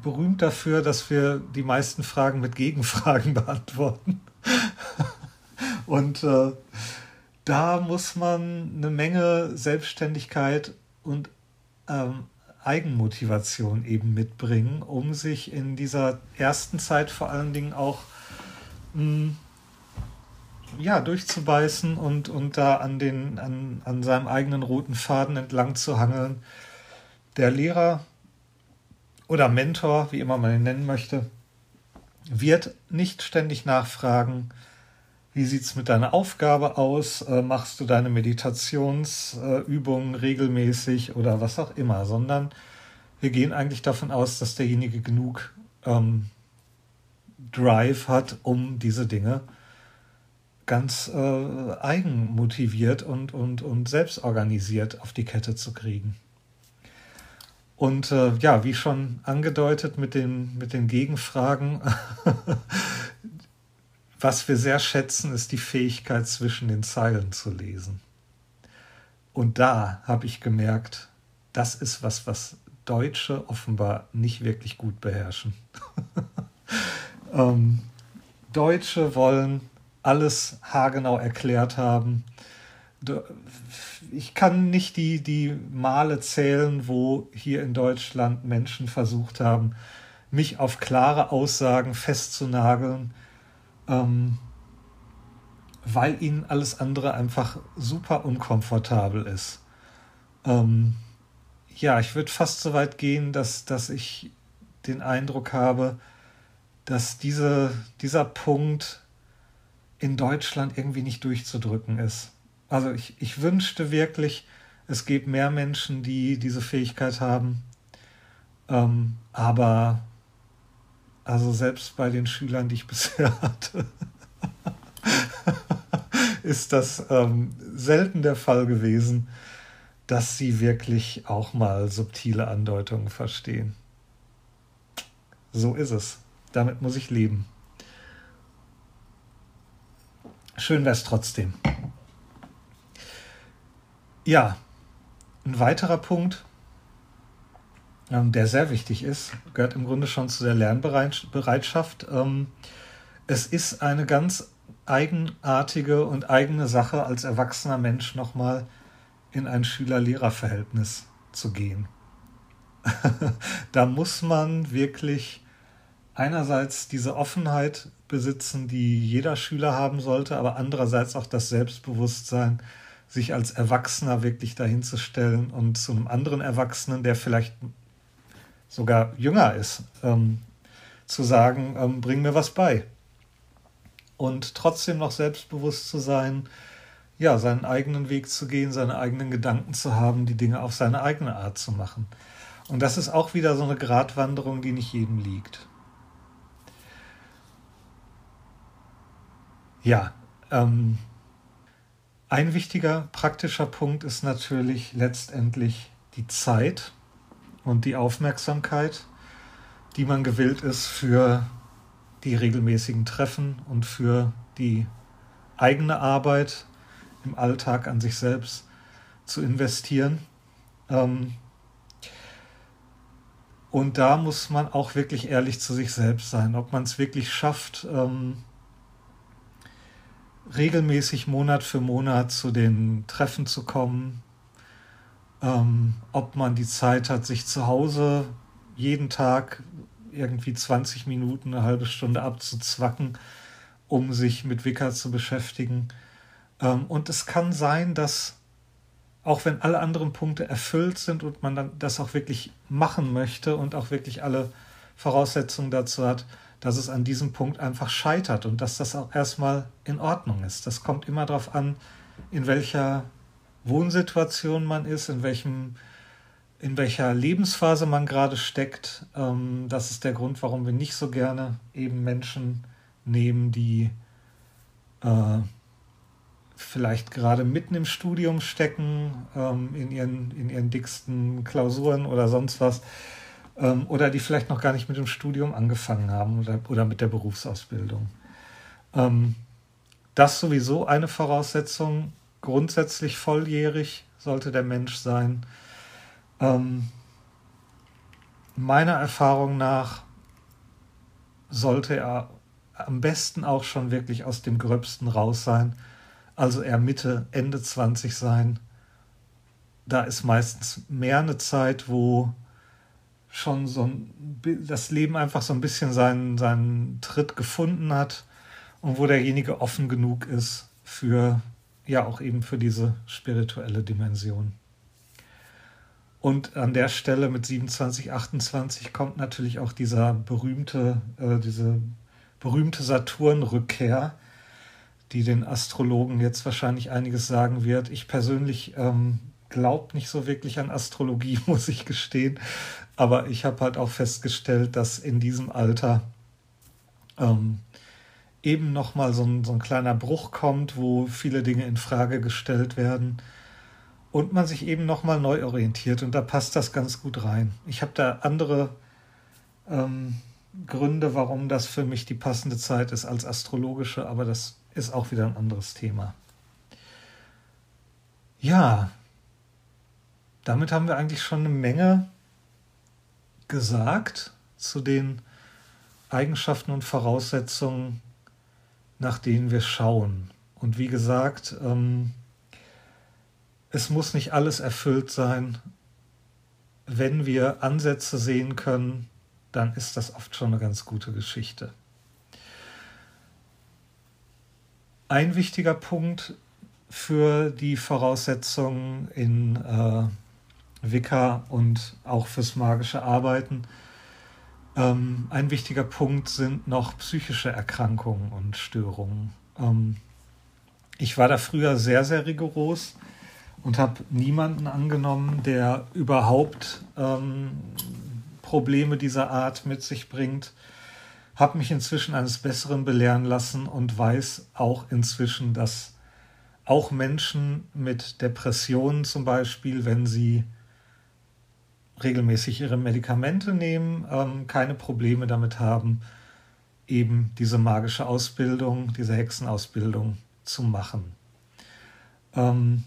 berühmt dafür, dass wir die meisten Fragen mit Gegenfragen beantworten. Und äh, da muss man eine Menge Selbstständigkeit und ähm, Eigenmotivation eben mitbringen, um sich in dieser ersten Zeit vor allen Dingen auch mh, hm, ja, durchzubeißen und, und da an, den, an, an seinem eigenen roten Faden entlang zu hangeln. Der Lehrer oder Mentor, wie immer man ihn nennen möchte, wird nicht ständig nachfragen, wie sieht es mit deiner Aufgabe aus? Äh, machst du deine Meditationsübungen äh, regelmäßig oder was auch immer, sondern wir gehen eigentlich davon aus, dass derjenige genug ähm, Drive hat, um diese Dinge ganz äh, eigenmotiviert und, und, und selbstorganisiert auf die Kette zu kriegen. Und äh, ja, wie schon angedeutet mit den, mit den Gegenfragen, was wir sehr schätzen, ist die Fähigkeit zwischen den Zeilen zu lesen. Und da habe ich gemerkt, das ist was, was Deutsche offenbar nicht wirklich gut beherrschen. ähm, Deutsche wollen alles haargenau erklärt haben. Ich kann nicht die, die Male zählen, wo hier in Deutschland Menschen versucht haben, mich auf klare Aussagen festzunageln, ähm, weil ihnen alles andere einfach super unkomfortabel ist. Ähm, ja, ich würde fast so weit gehen, dass, dass ich den Eindruck habe, dass diese, dieser Punkt in Deutschland irgendwie nicht durchzudrücken ist. Also ich, ich wünschte wirklich, es gibt mehr Menschen, die diese Fähigkeit haben. Ähm, aber also selbst bei den Schülern, die ich bisher hatte, ist das ähm, selten der Fall gewesen, dass sie wirklich auch mal subtile Andeutungen verstehen. So ist es. Damit muss ich leben. Schön wäre es trotzdem. Ja, ein weiterer Punkt, ähm, der sehr wichtig ist, gehört im Grunde schon zu der Lernbereitschaft. Ähm, es ist eine ganz eigenartige und eigene Sache, als erwachsener Mensch nochmal in ein Schüler-Lehrer-Verhältnis zu gehen. da muss man wirklich einerseits diese Offenheit besitzen, die jeder Schüler haben sollte, aber andererseits auch das Selbstbewusstsein, sich als Erwachsener wirklich dahinzustellen und zu einem anderen Erwachsenen, der vielleicht sogar jünger ist, ähm, zu sagen, ähm, bring mir was bei. und trotzdem noch selbstbewusst zu sein, ja, seinen eigenen Weg zu gehen, seine eigenen Gedanken zu haben, die Dinge auf seine eigene Art zu machen. Und das ist auch wieder so eine Gratwanderung, die nicht jedem liegt. Ja, ähm, ein wichtiger praktischer Punkt ist natürlich letztendlich die Zeit und die Aufmerksamkeit, die man gewillt ist für die regelmäßigen Treffen und für die eigene Arbeit im Alltag an sich selbst zu investieren. Ähm, und da muss man auch wirklich ehrlich zu sich selbst sein, ob man es wirklich schafft, ähm, regelmäßig Monat für Monat zu den Treffen zu kommen, ähm, ob man die Zeit hat, sich zu Hause jeden Tag irgendwie 20 Minuten, eine halbe Stunde abzuzwacken, um sich mit Wicker zu beschäftigen. Ähm, und es kann sein, dass auch wenn alle anderen Punkte erfüllt sind und man dann das auch wirklich machen möchte und auch wirklich alle Voraussetzungen dazu hat, dass es an diesem Punkt einfach scheitert und dass das auch erstmal in Ordnung ist. Das kommt immer darauf an, in welcher Wohnsituation man ist, in welchem in welcher Lebensphase man gerade steckt. Ähm, das ist der Grund, warum wir nicht so gerne eben Menschen nehmen, die äh, vielleicht gerade mitten im Studium stecken, ähm, in, ihren, in ihren dicksten Klausuren oder sonst was, ähm, oder die vielleicht noch gar nicht mit dem Studium angefangen haben oder, oder mit der Berufsausbildung. Ähm, das sowieso eine Voraussetzung. Grundsätzlich volljährig sollte der Mensch sein. Ähm, meiner Erfahrung nach sollte er am besten auch schon wirklich aus dem Gröbsten raus sein. Also er Mitte, Ende 20 sein. Da ist meistens mehr eine Zeit, wo schon so ein, das Leben einfach so ein bisschen seinen, seinen Tritt gefunden hat und wo derjenige offen genug ist für, ja, auch eben für diese spirituelle Dimension. Und an der Stelle mit 27, 28 kommt natürlich auch dieser berühmte, äh, diese berühmte Saturn-Rückkehr, die den Astrologen jetzt wahrscheinlich einiges sagen wird. Ich persönlich ähm, glaube nicht so wirklich an Astrologie, muss ich gestehen. Aber ich habe halt auch festgestellt, dass in diesem Alter ähm, eben nochmal so ein, so ein kleiner Bruch kommt, wo viele Dinge in Frage gestellt werden und man sich eben nochmal neu orientiert. Und da passt das ganz gut rein. Ich habe da andere ähm, Gründe, warum das für mich die passende Zeit ist als astrologische, aber das ist auch wieder ein anderes Thema. Ja, damit haben wir eigentlich schon eine Menge gesagt zu den Eigenschaften und Voraussetzungen, nach denen wir schauen. Und wie gesagt, ähm, es muss nicht alles erfüllt sein. Wenn wir Ansätze sehen können, dann ist das oft schon eine ganz gute Geschichte. Ein wichtiger Punkt für die Voraussetzungen in äh, Wicca und auch fürs magische Arbeiten. Ähm, ein wichtiger Punkt sind noch psychische Erkrankungen und Störungen. Ähm, ich war da früher sehr, sehr rigoros und habe niemanden angenommen, der überhaupt ähm, Probleme dieser Art mit sich bringt. Habe mich inzwischen eines Besseren belehren lassen und weiß auch inzwischen, dass auch Menschen mit Depressionen zum Beispiel, wenn sie regelmäßig ihre Medikamente nehmen, ähm, keine Probleme damit haben, eben diese magische Ausbildung, diese Hexenausbildung zu machen. Ähm,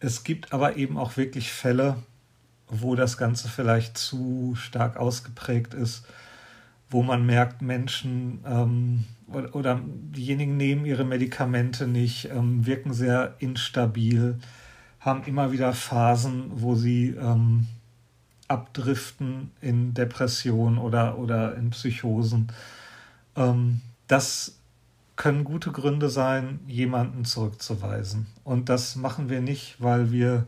es gibt aber eben auch wirklich Fälle, wo das Ganze vielleicht zu stark ausgeprägt ist, wo man merkt, Menschen ähm, oder, oder, diejenigen nehmen ihre Medikamente nicht, ähm, wirken sehr instabil, haben immer wieder Phasen, wo sie ähm, abdriften in Depressionen oder, oder in Psychosen. Ähm, das können gute Gründe sein, jemanden zurückzuweisen. Und das machen wir nicht, weil wir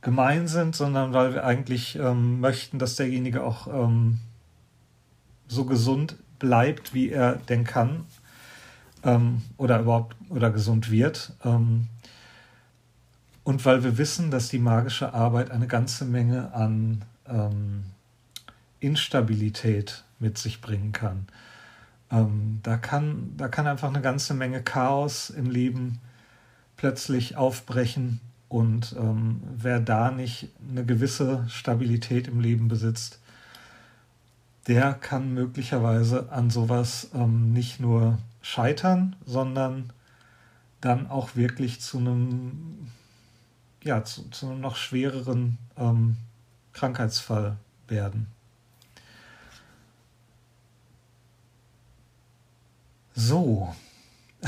gemein sind, sondern weil wir eigentlich ähm, möchten, dass derjenige auch ähm, so gesund bleibt, wie er denn kann. ähm, oder überhaupt oder gesund wird. Ähm, und weil wir wissen, dass die magische Arbeit eine ganze Menge an ähm, Instabilität mit sich bringen kann. Ähm, da kann. Da kann einfach eine ganze Menge Chaos im Leben plötzlich aufbrechen. Und ähm, wer da nicht eine gewisse Stabilität im Leben besitzt, der kann möglicherweise an sowas ähm, nicht nur scheitern, sondern dann auch wirklich zu einem, ja, zu, zu einem noch schwereren ähm, Krankheitsfall werden. So.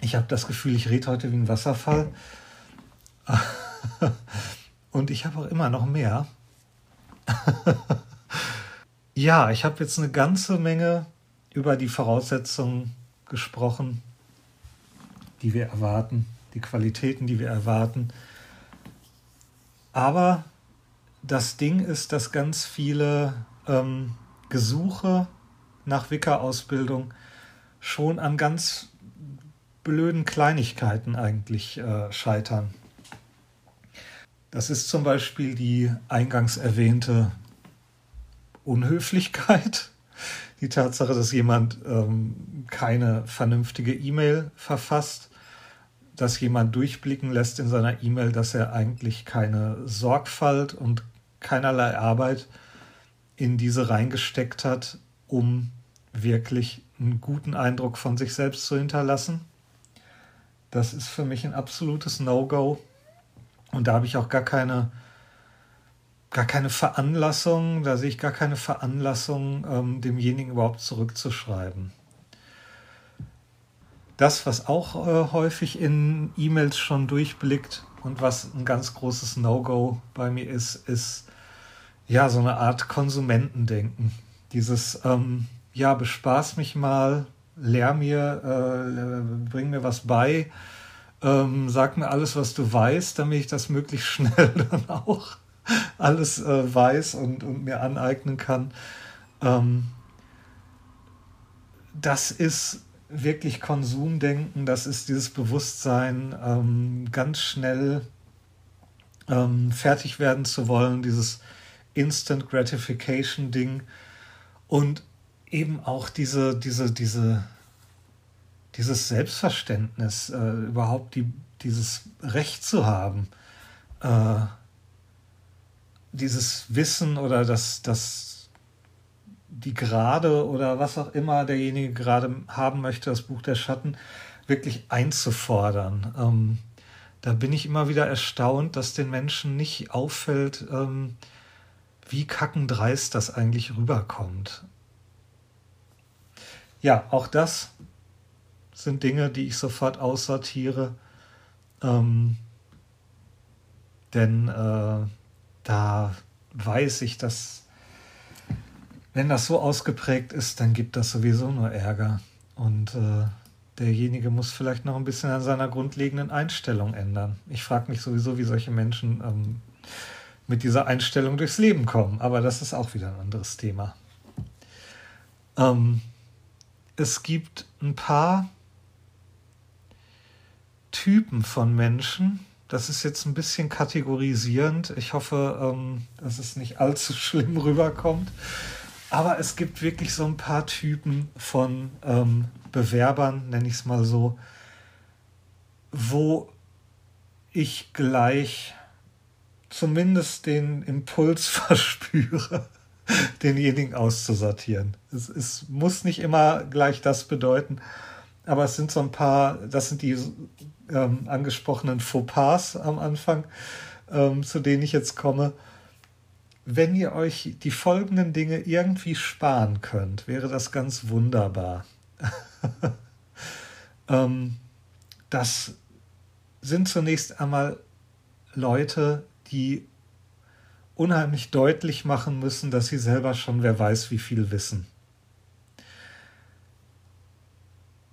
ich habe das Gefühl, ich rede heute wie ein Wasserfall. Und ich habe auch immer noch mehr. ja, ich habe jetzt eine ganze Menge über die Voraussetzungen gesprochen, die wir erwarten, die Qualitäten, die wir erwarten. Aber das Ding ist, dass ganz viele ähm, Gesuche nach Wicker-Ausbildung schon an ganz blöden Kleinigkeiten eigentlich äh, scheitern. Das ist zum Beispiel die eingangs erwähnte Unhöflichkeit, die Tatsache, dass jemand ähm, keine vernünftige E-Mail verfasst, dass jemand durchblicken lässt in seiner E-Mail, dass er eigentlich keine Sorgfalt und keinerlei Arbeit in diese reingesteckt hat, um wirklich einen guten Eindruck von sich selbst zu hinterlassen. Das ist für mich ein absolutes No-Go. Und da habe ich auch gar keine, gar keine Veranlassung, da sehe ich gar keine Veranlassung, ähm, demjenigen überhaupt zurückzuschreiben. Das, was auch äh, häufig in E-Mails schon durchblickt und was ein ganz großes No-Go bei mir ist, ist ja so eine Art Konsumentendenken. Dieses, ähm, ja, bespaß mich mal, lehr mir, äh, bring mir was bei, ähm, sag mir alles, was du weißt, damit ich das möglichst schnell dann auch alles äh, weiß und, und, mir aneignen kann. Ähm, das ist wirklich Konsumdenken, das ist dieses Bewusstsein, ähm, ganz schnell ähm, fertig werden zu wollen, dieses Instant Gratification Ding und eben auch diese, diese, diese dieses Selbstverständnis, äh, überhaupt die, dieses Recht zu haben, äh, dieses Wissen oder das, das, die Gerade oder was auch immer derjenige gerade haben möchte, das Buch der Schatten, wirklich einzufordern. Ähm, da bin ich immer wieder erstaunt, dass den Menschen nicht auffällt, ähm, wie kackendreist das eigentlich rüberkommt. Ja, auch das sind Dinge, die ich sofort aussortiere. Ähm, denn äh, da weiß ich, dass wenn das so ausgeprägt ist, dann gibt das sowieso nur Ärger. Und äh, derjenige muss vielleicht noch ein bisschen an seiner grundlegenden Einstellung ändern. Ich frage mich sowieso, wie solche Menschen ähm, mit dieser Einstellung durchs Leben kommen. Aber das ist auch wieder ein anderes Thema. Ähm, es gibt ein paar Typen von Menschen. Das ist jetzt ein bisschen kategorisierend. Ich hoffe, ähm, dass es nicht allzu schlimm rüberkommt. Aber es gibt wirklich so ein paar Typen von ähm, Bewerbern, nenne ich es mal so, wo ich gleich zumindest den Impuls verspüre, denjenigen auszusortieren. Es, es muss nicht immer gleich das bedeuten, aber es sind so ein paar, das sind die ähm, angesprochenen Fauxpas am Anfang, ähm, zu denen ich jetzt komme. Wenn ihr euch die folgenden Dinge irgendwie sparen könnt, wäre das ganz wunderbar. ähm, das sind zunächst einmal Leute, die unheimlich deutlich machen müssen, dass sie selber schon wer weiß wie viel wissen.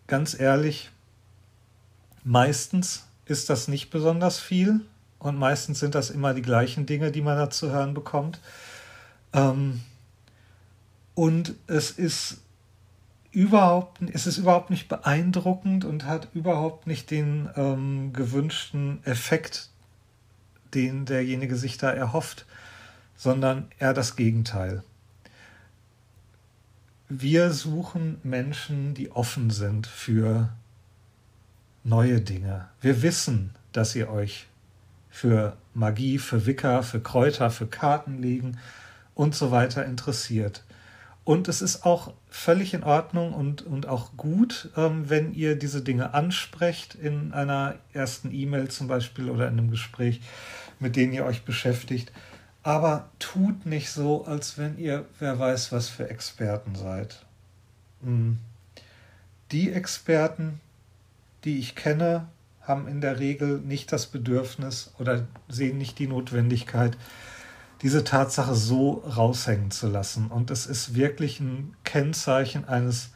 Ganz ehrlich, Meistens ist das nicht besonders viel und meistens sind das immer die gleichen Dinge, die man da zu hören bekommt. Ähm, und es ist überhaupt, es ist überhaupt nicht beeindruckend und hat überhaupt nicht den ähm, gewünschten Effekt, den derjenige sich da erhofft, sondern eher das Gegenteil. Wir suchen Menschen, die offen sind für neue Dinge. Wir wissen, dass ihr euch für Magie, für Wicca, für Kräuter, für Kartenlegen und so weiter interessiert. Und es ist auch völlig in Ordnung und, und auch gut, ähm, wenn ihr diese Dinge ansprecht in einer ersten E-Mail zum Beispiel oder in einem Gespräch, mit denen ihr euch beschäftigt. Aber tut nicht so, als wenn ihr wer weiß, was für Experten seid. Hm. Die Experten, die ich kenne, haben in der Regel nicht das Bedürfnis oder sehen nicht die Notwendigkeit, diese Tatsache so raushängen zu lassen. Und es ist wirklich ein Kennzeichen eines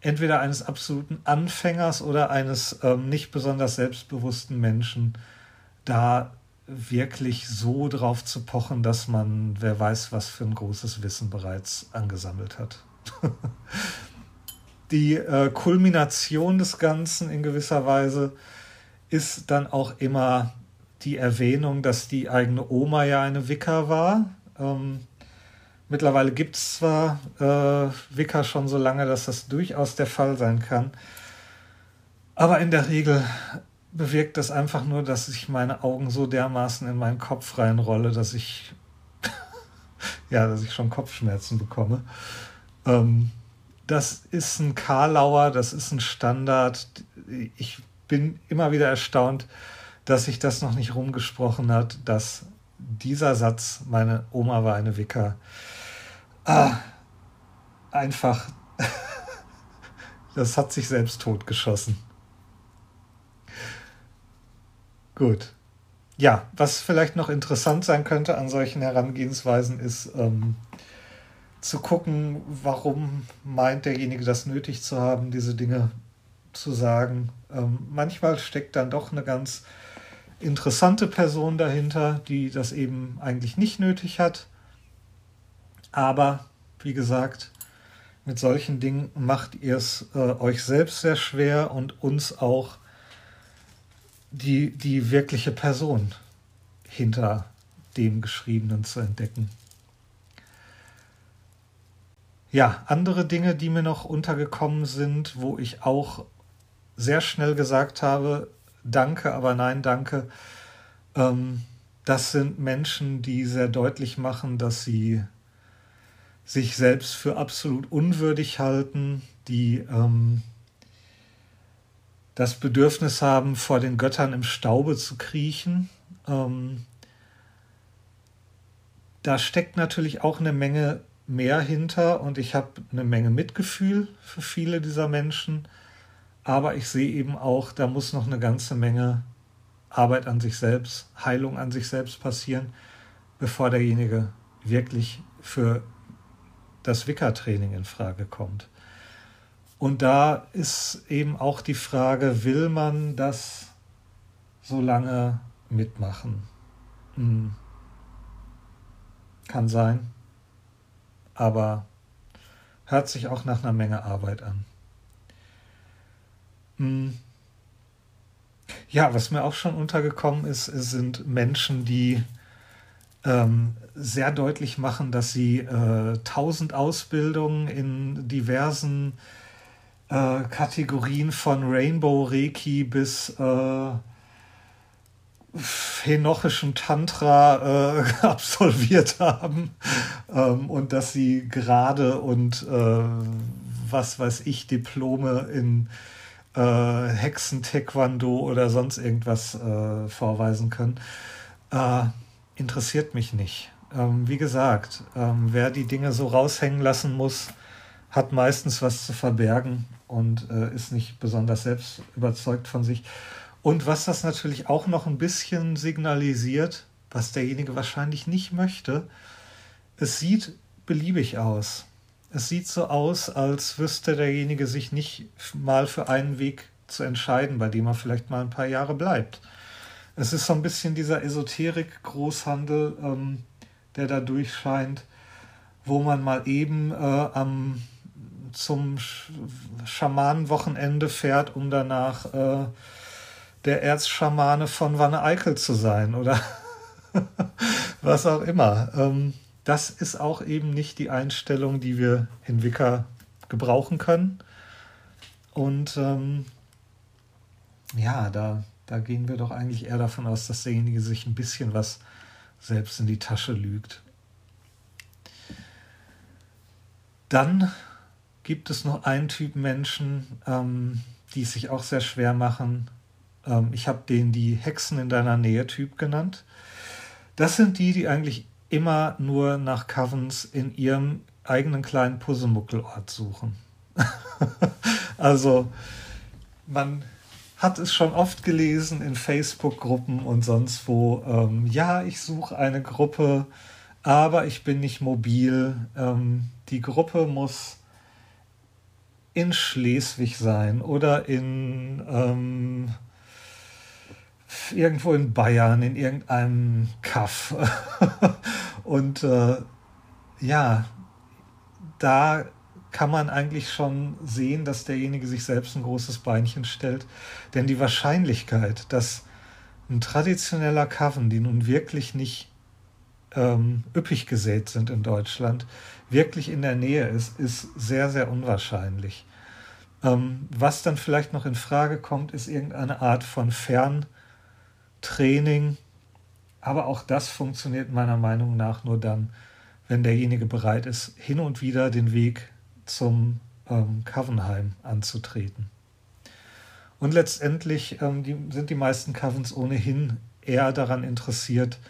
entweder eines absoluten Anfängers oder eines ähm, nicht besonders selbstbewussten Menschen, da wirklich so drauf zu pochen, dass man, wer weiß, was für ein großes Wissen bereits angesammelt hat. Die äh, Kulmination des Ganzen in gewisser Weise ist dann auch immer die Erwähnung, dass die eigene Oma ja eine Wicca war. Ähm, mittlerweile gibt es zwar äh, Wicca schon so lange, dass das durchaus der Fall sein kann, aber in der Regel bewirkt das einfach nur, dass ich meine Augen so dermaßen in meinen Kopf reinrolle, dass ich ja, dass ich schon Kopfschmerzen bekomme. Ähm, das ist ein Karlauer, das ist ein Standard. Ich bin immer wieder erstaunt, dass sich das noch nicht rumgesprochen hat, dass dieser Satz, meine Oma war eine Wicker, ah, einfach, das hat sich selbst totgeschossen. Gut. Ja, was vielleicht noch interessant sein könnte an solchen Herangehensweisen ist ähm, zu gucken, warum meint derjenige das nötig zu haben, diese Dinge zu sagen. Ähm, manchmal steckt dann doch eine ganz interessante Person dahinter, die das eben eigentlich nicht nötig hat. Aber wie gesagt, mit solchen Dingen macht ihr es äh, euch selbst sehr schwer und uns auch die, die wirkliche Person hinter dem Geschriebenen zu entdecken. Ja, andere Dinge, die mir noch untergekommen sind, wo ich auch sehr schnell gesagt habe, danke, aber nein, danke. Ähm, das sind Menschen, die sehr deutlich machen, dass sie sich selbst für absolut unwürdig halten, die ähm, das Bedürfnis haben, vor den Göttern im Staube zu kriechen. Ähm, da steckt natürlich auch eine Menge mehr hinter und ich habe eine Menge Mitgefühl für viele dieser Menschen. Aber ich sehe eben auch, da muss noch eine ganze Menge Arbeit an sich selbst, Heilung an sich selbst passieren, bevor derjenige wirklich für das Wicker-Training in Frage kommt. Und da ist eben auch die Frage, will man das so lange mitmachen? Hm. Kann sein, aber hört sich auch nach einer Menge Arbeit an. Hm. Ja, was mir auch schon untergekommen ist, sind Menschen, die ähm, sehr deutlich machen, dass sie äh, tausend Ausbildungen in diversen äh, Kategorien von Rainbow Reiki bis äh, henochischen Tantra äh, absolviert haben ähm, und dass sie gerade und äh, was weiß ich Diplome in äh, Hexen-Taekwondo oder sonst irgendwas äh, vorweisen können. Äh, interessiert mich nicht. Ähm, wie gesagt, ähm, wer die Dinge so raushängen lassen muss, hat meistens was zu verbergen und äh, ist nicht besonders selbst überzeugt von sich. Und was das natürlich auch noch ein bisschen signalisiert, was derjenige wahrscheinlich nicht möchte, es sieht beliebig aus. Es sieht so aus, als wüsste derjenige sich nicht mal für einen Weg zu entscheiden, bei dem er vielleicht mal ein paar Jahre bleibt. Es ist so ein bisschen dieser Esoterik-Großhandel, ähm, der da durchscheint, wo man mal eben äh, am zum Schamanenwochenende fährt, um danach äh, der Erzschamane von Wanne Eickel zu sein oder was auch immer. Ähm, das ist auch eben nicht die Einstellung, die wir in Wicker gebrauchen können. Und ähm, ja, da, da gehen wir doch eigentlich eher davon aus, dass derjenige sich ein bisschen was selbst in die Tasche lügt. Dann gibt es noch einen Typ Menschen, ähm, die es sich auch sehr schwer machen. Ähm, ich habe den die Hexen in deiner Nähe Typ genannt. Das sind die, die eigentlich immer nur nach Covens in ihrem eigenen kleinen Puzzlemuckelort suchen. also man hat es schon oft gelesen in Facebook-Gruppen und sonst wo. Ähm, ja, ich suche eine Gruppe, aber ich bin nicht mobil. Ähm, die Gruppe muss in Schleswig sein oder in ähm, irgendwo in Bayern, in irgendeinem Kaff. und äh, ja, da kann man eigentlich schon sehen, dass derjenige sich selbst ein großes Beinchen stellt. Denn die Wahrscheinlichkeit, dass ein traditioneller Coven, die nun wirklich nicht ähm, üppig gesät sind in Deutschland, wirklich in der Nähe ist, ist sehr, sehr unwahrscheinlich. Ähm, was dann vielleicht noch in Frage kommt, ist irgendeine Art von Ferntraining. Aber auch das funktioniert meiner Meinung nach nur dann, wenn derjenige bereit ist, hin und wieder den Weg zum ähm, Covenheim anzutreten. Und letztendlich ähm, die, sind die meisten Covens ohnehin eher daran interessiert,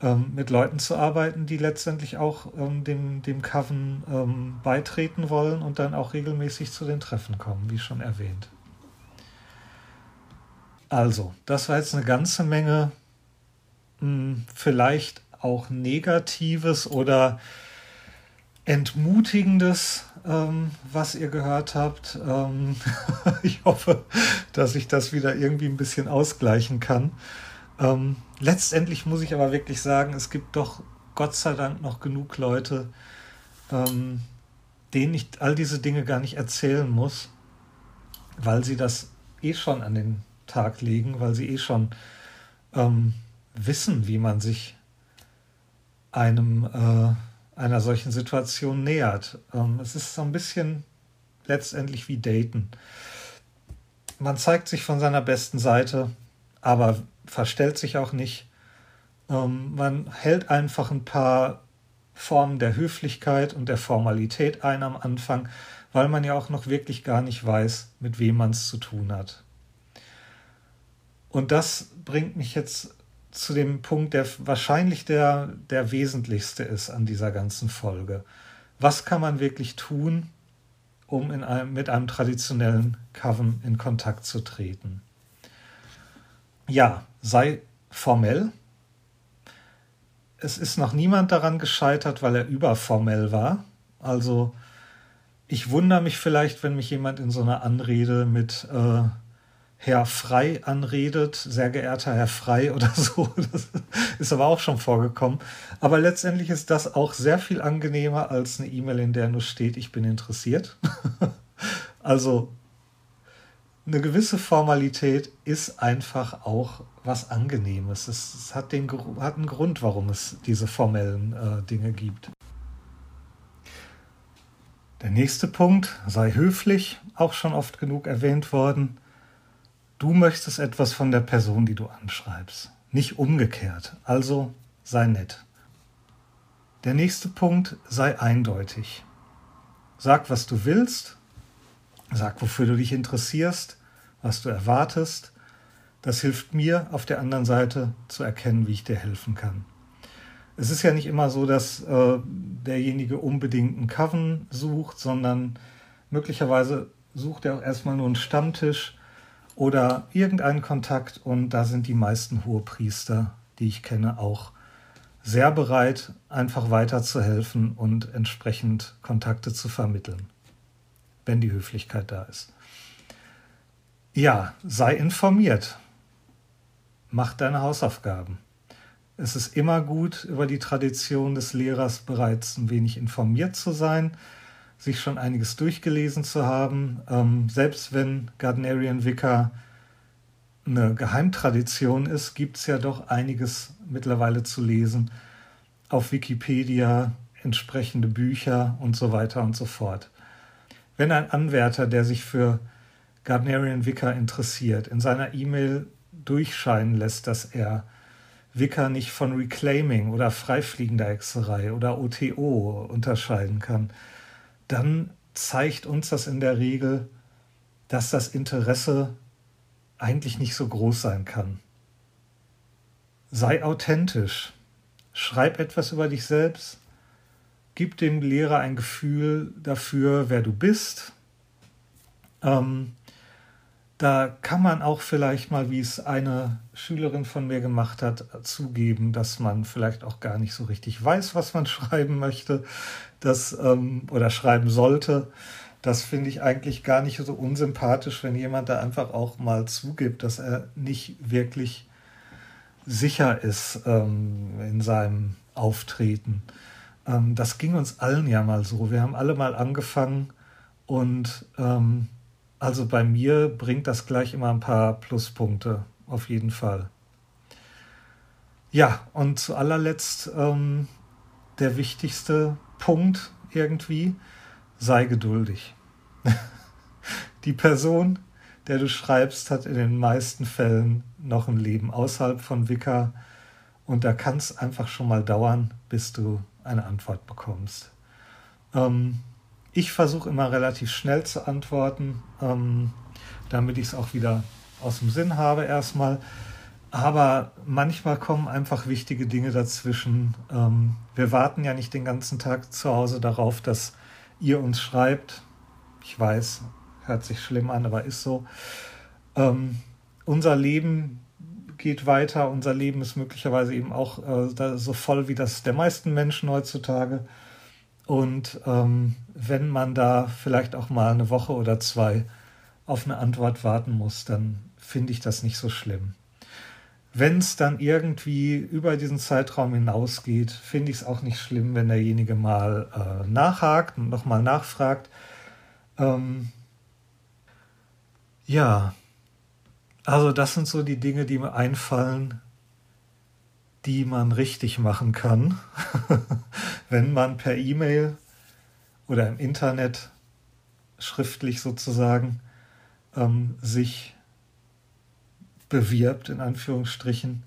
ähm, mit Leuten zu arbeiten, die letztendlich auch ähm, dem, dem Coven ähm, beitreten wollen und dann auch regelmäßig zu den Treffen kommen, wie schon erwähnt. Also, das war jetzt eine ganze Menge mh, hm, vielleicht auch Negatives oder Entmutigendes, ähm, was ihr gehört habt. Ähm, ich hoffe, dass ich das wieder irgendwie ein bisschen ausgleichen kann. Ähm, letztendlich muss ich aber wirklich sagen, es gibt doch Gott sei Dank noch genug Leute, ähm, denen ich all diese Dinge gar nicht erzählen muss, weil sie das eh schon an den Tag legen, weil sie eh schon ähm, wissen, wie man sich einem äh, einer solchen Situation nähert. Ähm, es ist so ein bisschen letztendlich wie Daten. Man zeigt sich von seiner besten Seite, aber verstellt sich auch nicht. Ähm, man hält einfach ein paar Formen der Höflichkeit und der Formalität ein am Anfang, weil man ja auch noch wirklich gar nicht weiß, mit wem man es zu tun hat. Und das bringt mich jetzt zu dem Punkt, der wahrscheinlich der, der wesentlichste ist an dieser ganzen Folge. Was kann man wirklich tun, um in einem, mit einem traditionellen Coven in Kontakt zu treten? Ja, sei formell. Es ist noch niemand daran gescheitert, weil er überformell war. Also ich wundere mich vielleicht, wenn mich jemand in so einer Anrede mit äh, Herr Frei anredet, sehr geehrter Herr Frei oder so. Das ist aber auch schon vorgekommen. Aber letztendlich ist das auch sehr viel angenehmer als eine E-Mail, in der nur steht, ich bin interessiert. also eine gewisse Formalität ist einfach auch was Angenehmes. Es, hat, den, hat einen Grund, warum es diese formellen äh, Dinge gibt. Der nächste Punkt, sei höflich, auch schon oft genug erwähnt worden. Du möchtest etwas von der Person, die du anschreibst, nicht umgekehrt. Also sei nett. Der nächste Punkt, sei eindeutig. Sag, was du willst, sag, wofür du dich interessierst, was du erwartest. Das hilft mir auf der anderen Seite zu erkennen, wie ich dir helfen kann. Es ist ja nicht immer so, dass äh, derjenige unbedingt einen Coven sucht, sondern möglicherweise sucht er auch erstmal nur einen Stammtisch oder irgendeinen Kontakt und da sind die meisten Hohepriester, die ich kenne, auch sehr bereit, einfach weiterzuhelfen und entsprechend Kontakte zu vermitteln, wenn die Höflichkeit da ist. Ja, sei informiert. Mach deine Hausaufgaben. Es ist immer gut, über die Tradition des Lehrers bereits ein wenig informiert zu sein. Sich schon einiges durchgelesen zu haben. Ähm, selbst wenn Gardnerian Vicar eine Geheimtradition ist, gibt es ja doch einiges mittlerweile zu lesen. Auf Wikipedia entsprechende Bücher und so weiter und so fort. Wenn ein Anwärter, der sich für Gardnerian Vicar interessiert, in seiner E-Mail durchscheinen lässt, dass er Vicar nicht von Reclaiming oder freifliegender Hexerei oder OTO unterscheiden kann, dann zeigt uns das in der Regel, dass das Interesse eigentlich nicht so groß sein kann. Sei authentisch. Schreib etwas über dich selbst. Gib dem Lehrer ein Gefühl dafür, wer du bist. Ähm, da kann man auch vielleicht mal, wie es eine Schülerin von mir gemacht hat, zugeben, dass man vielleicht auch gar nicht so richtig weiß, was man schreiben möchte, das ähm, oder schreiben sollte. Das finde ich eigentlich gar nicht so unsympathisch, wenn jemand da einfach auch mal zugibt, dass er nicht wirklich sicher ist ähm, in seinem Auftreten. Ähm, das ging uns allen ja mal so. Wir haben alle mal angefangen und ähm, also bei mir bringt das gleich immer ein paar Pluspunkte, auf jeden Fall. Ja, und zu allerletzt ähm, der wichtigste Punkt irgendwie, sei geduldig. Die Person, der du schreibst, hat in den meisten Fällen noch ein Leben außerhalb von Wicca und da kann es einfach schon mal dauern, bis du eine Antwort bekommst. Ähm, ich versuche immer relativ schnell zu antworten, ähm, damit ich es auch wieder aus dem Sinn habe erstmal. Aber manchmal kommen einfach wichtige Dinge dazwischen. Ähm, wir warten ja nicht den ganzen Tag zu Hause darauf, dass ihr uns schreibt. Ich weiß, hört sich schlimm an, aber ist so. Ähm, unser Leben geht weiter. Unser Leben ist möglicherweise eben auch äh, so voll wie das der meisten Menschen heutzutage. Und ähm, wenn man da vielleicht auch mal eine Woche oder zwei auf eine Antwort warten muss, dann finde ich das nicht so schlimm. Wenn es dann irgendwie über diesen Zeitraum hinausgeht, finde ich es auch nicht schlimm, wenn derjenige mal äh, nachhakt und nochmal nachfragt. Ähm, ja, also das sind so die Dinge, die mir einfallen, die man richtig machen kann, wenn man per E-Mail oder im Internet schriftlich sozusagen ähm, sich bewirbt, in Anführungsstrichen,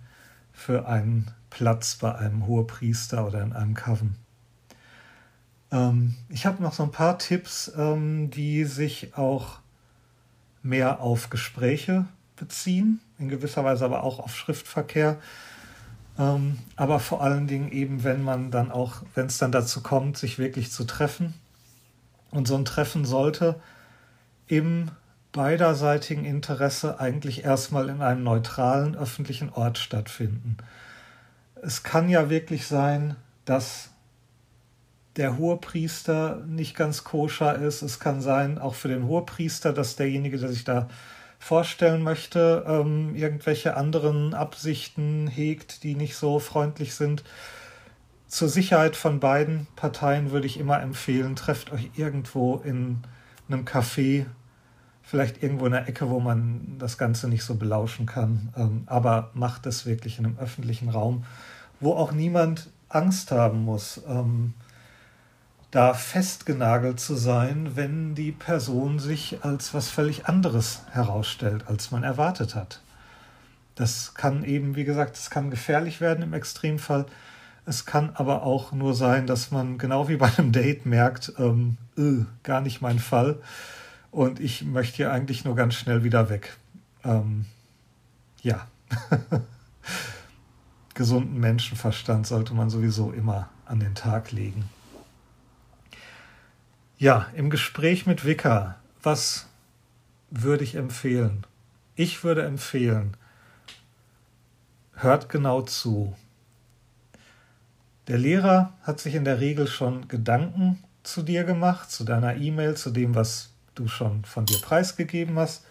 für einen Platz bei einem Hohepriester oder in einem Coven. Ähm, ich habe noch so ein paar Tipps, ähm, die sich auch mehr auf Gespräche beziehen, in gewisser Weise aber auch auf Schriftverkehr. Ähm, aber vor allen Dingen eben, wenn man dann auch, wenn es dann dazu kommt, sich wirklich zu treffen. Und so ein Treffen sollte im beiderseitigen Interesse eigentlich erstmal in einem neutralen öffentlichen Ort stattfinden. Es kann ja wirklich sein, dass der Hohepriester nicht ganz koscher ist. Es kann sein, auch für den Hohepriester, dass derjenige, der sich da vorstellen möchte, ähm, irgendwelche anderen Absichten hegt, die nicht so freundlich sind. Zur Sicherheit von beiden Parteien würde ich immer empfehlen, trefft euch irgendwo in einem Café, vielleicht irgendwo in der Ecke, wo man das Ganze nicht so belauschen kann, ähm, aber macht es wirklich in einem öffentlichen Raum, wo auch niemand Angst haben muss. Ähm, da festgenagelt zu sein, wenn die Person sich als was völlig anderes herausstellt, als man erwartet hat. Das kann eben, wie gesagt, es kann gefährlich werden im Extremfall. Es kann aber auch nur sein, dass man genau wie bei einem Date merkt, ähm, öh, gar nicht mein Fall. Und ich möchte hier eigentlich nur ganz schnell wieder weg. Ähm, ja. Gesunden Menschenverstand sollte man sowieso immer an den Tag legen. Ja, im Gespräch mit Wicker, was würde ich empfehlen? Ich würde empfehlen, hört genau zu. Der Lehrer hat sich in der Regel schon Gedanken zu dir gemacht, zu deiner E-Mail, zu dem, was du schon von dir preisgegeben hast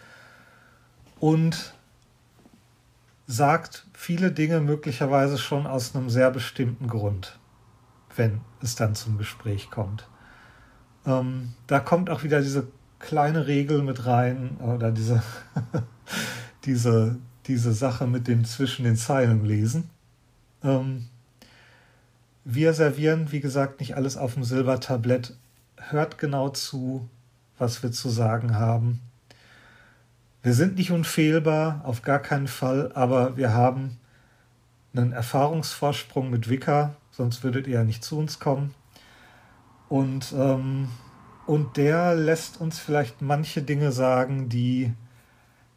und sagt viele Dinge möglicherweise schon aus einem sehr bestimmten Grund, wenn es dann zum Gespräch kommt. Ähm, da kommt auch wieder diese kleine Regel mit rein oder diese, diese, diese Sache mit dem zwischen den Zeilen lesen. Ähm, wir servieren, wie gesagt, nicht alles auf dem Silbertablett. Hört genau zu, was wir zu sagen haben. Wir sind nicht unfehlbar, auf gar keinen Fall, aber wir haben einen Erfahrungsvorsprung mit Wicca, sonst würdet ihr ja nicht zu uns kommen. Und, ähm, und der lässt uns vielleicht manche Dinge sagen, die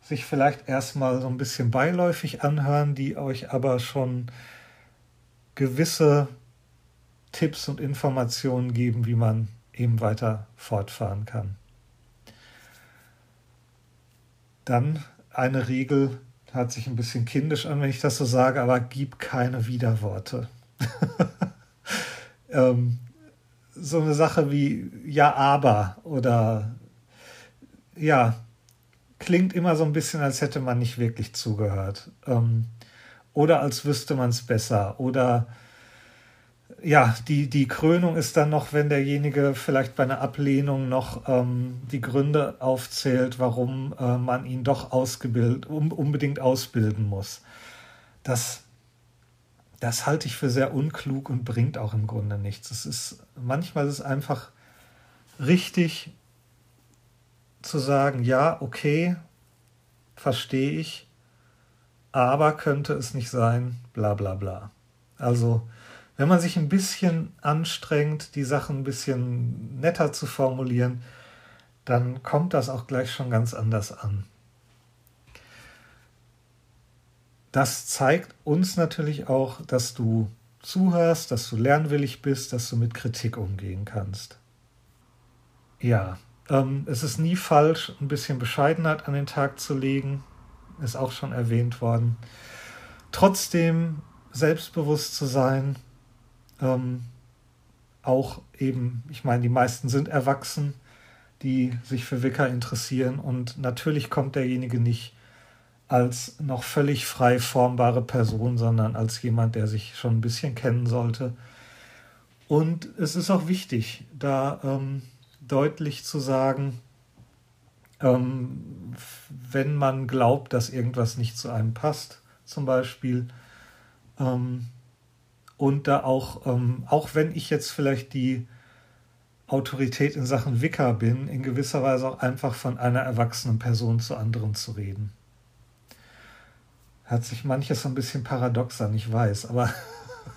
sich vielleicht erstmal so ein bisschen beiläufig anhören, die euch aber schon gewisse Tipps und Informationen geben, wie man eben weiter fortfahren kann. Dann eine Regel, hört sich ein bisschen kindisch an, wenn ich das so sage, aber gib keine Widerworte. ähm, so eine Sache wie ja, aber oder ja, klingt immer so ein bisschen, als hätte man nicht wirklich zugehört. Ähm, oder als wüsste man es besser. Oder ja, die, die Krönung ist dann noch, wenn derjenige vielleicht bei einer Ablehnung noch ähm, die Gründe aufzählt, warum äh, man ihn doch ausgebildet, um, unbedingt ausbilden muss. Das, das halte ich für sehr unklug und bringt auch im Grunde nichts. Es ist, manchmal ist es einfach richtig zu sagen, ja, okay, verstehe ich, aber könnte es nicht sein, bla bla bla. Also wenn man sich ein bisschen anstrengt, die Sachen ein bisschen netter zu formulieren, dann kommt das auch gleich schon ganz anders an. Das zeigt uns natürlich auch, dass du zuhörst, dass du lernwillig bist, dass du mit Kritik umgehen kannst. Ja, ähm, es ist nie falsch, ein bisschen Bescheidenheit an den Tag zu legen, ist auch schon erwähnt worden. Trotzdem selbstbewusst zu sein, ähm, auch eben, ich meine, die meisten sind erwachsen, die sich für Wicker interessieren und natürlich kommt derjenige nicht als noch völlig frei formbare Person, sondern als jemand, der sich schon ein bisschen kennen sollte. Und es ist auch wichtig, da ähm, deutlich zu sagen, ähm, wenn man glaubt, dass irgendwas nicht zu einem passt, zum Beispiel, ähm, und da auch, ähm, auch wenn ich jetzt vielleicht die Autorität in Sachen Wicker bin, in gewisser Weise auch einfach von einer erwachsenen Person zu anderen zu reden. Hört sich manches so ein bisschen paradox an, ich weiß, aber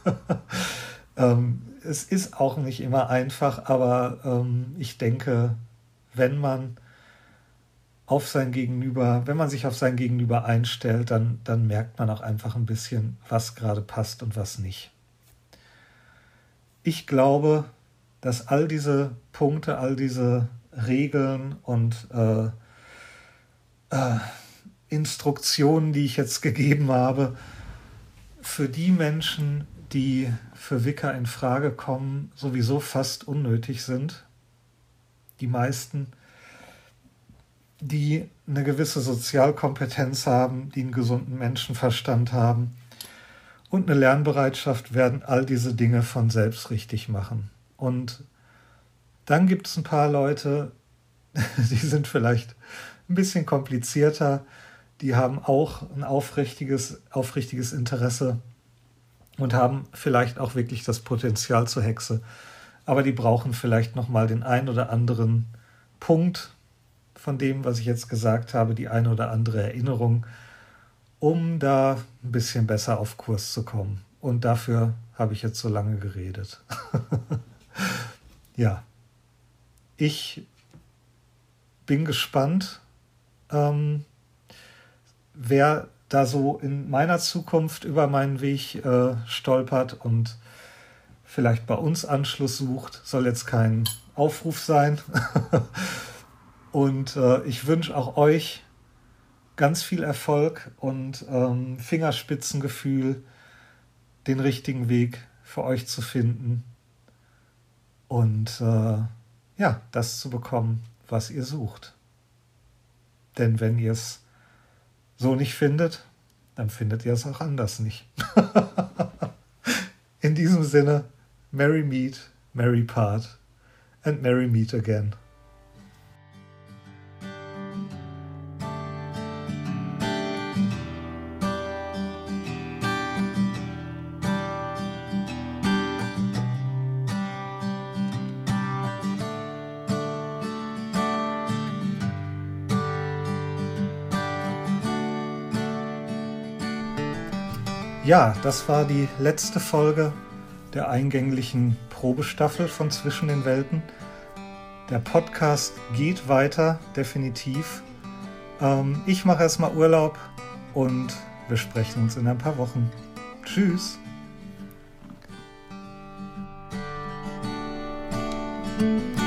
ähm, es ist auch nicht immer einfach, aber ähm, ich denke, wenn man auf sein Gegenüber, wenn man sich auf sein Gegenüber einstellt, dann, dann merkt man auch einfach ein bisschen, was gerade passt und was nicht. Ich glaube, dass all diese Punkte, all diese Regeln und äh, äh, Instruktionen, die ich jetzt gegeben habe, für die Menschen, die für Wicker in Frage kommen, sowieso fast unnötig sind. Die meisten, die eine gewisse Sozialkompetenz haben, die einen gesunden Menschenverstand haben, und eine Lernbereitschaft werden all diese Dinge von selbst richtig machen. Und dann gibt es ein paar Leute, die sind vielleicht ein bisschen komplizierter, die haben auch ein aufrichtiges, aufrichtiges Interesse und haben vielleicht auch wirklich das Potenzial zur Hexe. Aber die brauchen vielleicht nochmal den ein oder anderen Punkt von dem, was ich jetzt gesagt habe, die eine oder andere Erinnerung, um da ein bisschen besser auf Kurs zu kommen. Und dafür habe ich jetzt so lange geredet. ja, ich bin gespannt, ähm, wer da so in meiner Zukunft über meinen Weg äh, stolpert und vielleicht bei uns Anschluss sucht. Soll jetzt kein Aufruf sein. und äh, ich wünsche auch euch ganz viel Erfolg und ähm, Fingerspitzengefühl, den richtigen Weg für euch zu finden und äh, ja, das zu bekommen, was ihr sucht. Denn wenn ihr es so nicht findet, dann findet ihr es auch anders nicht. In diesem Sinne, Merry Meet, Merry Part and merry meet again. Ja, das war die letzte Folge der eingänglichen Probestaffel von Zwischen den Welten. Der Podcast geht weiter, definitiv. Ähm, ich mache erstmal Urlaub und wir sprechen uns in ein paar Wochen. Tschüss. thank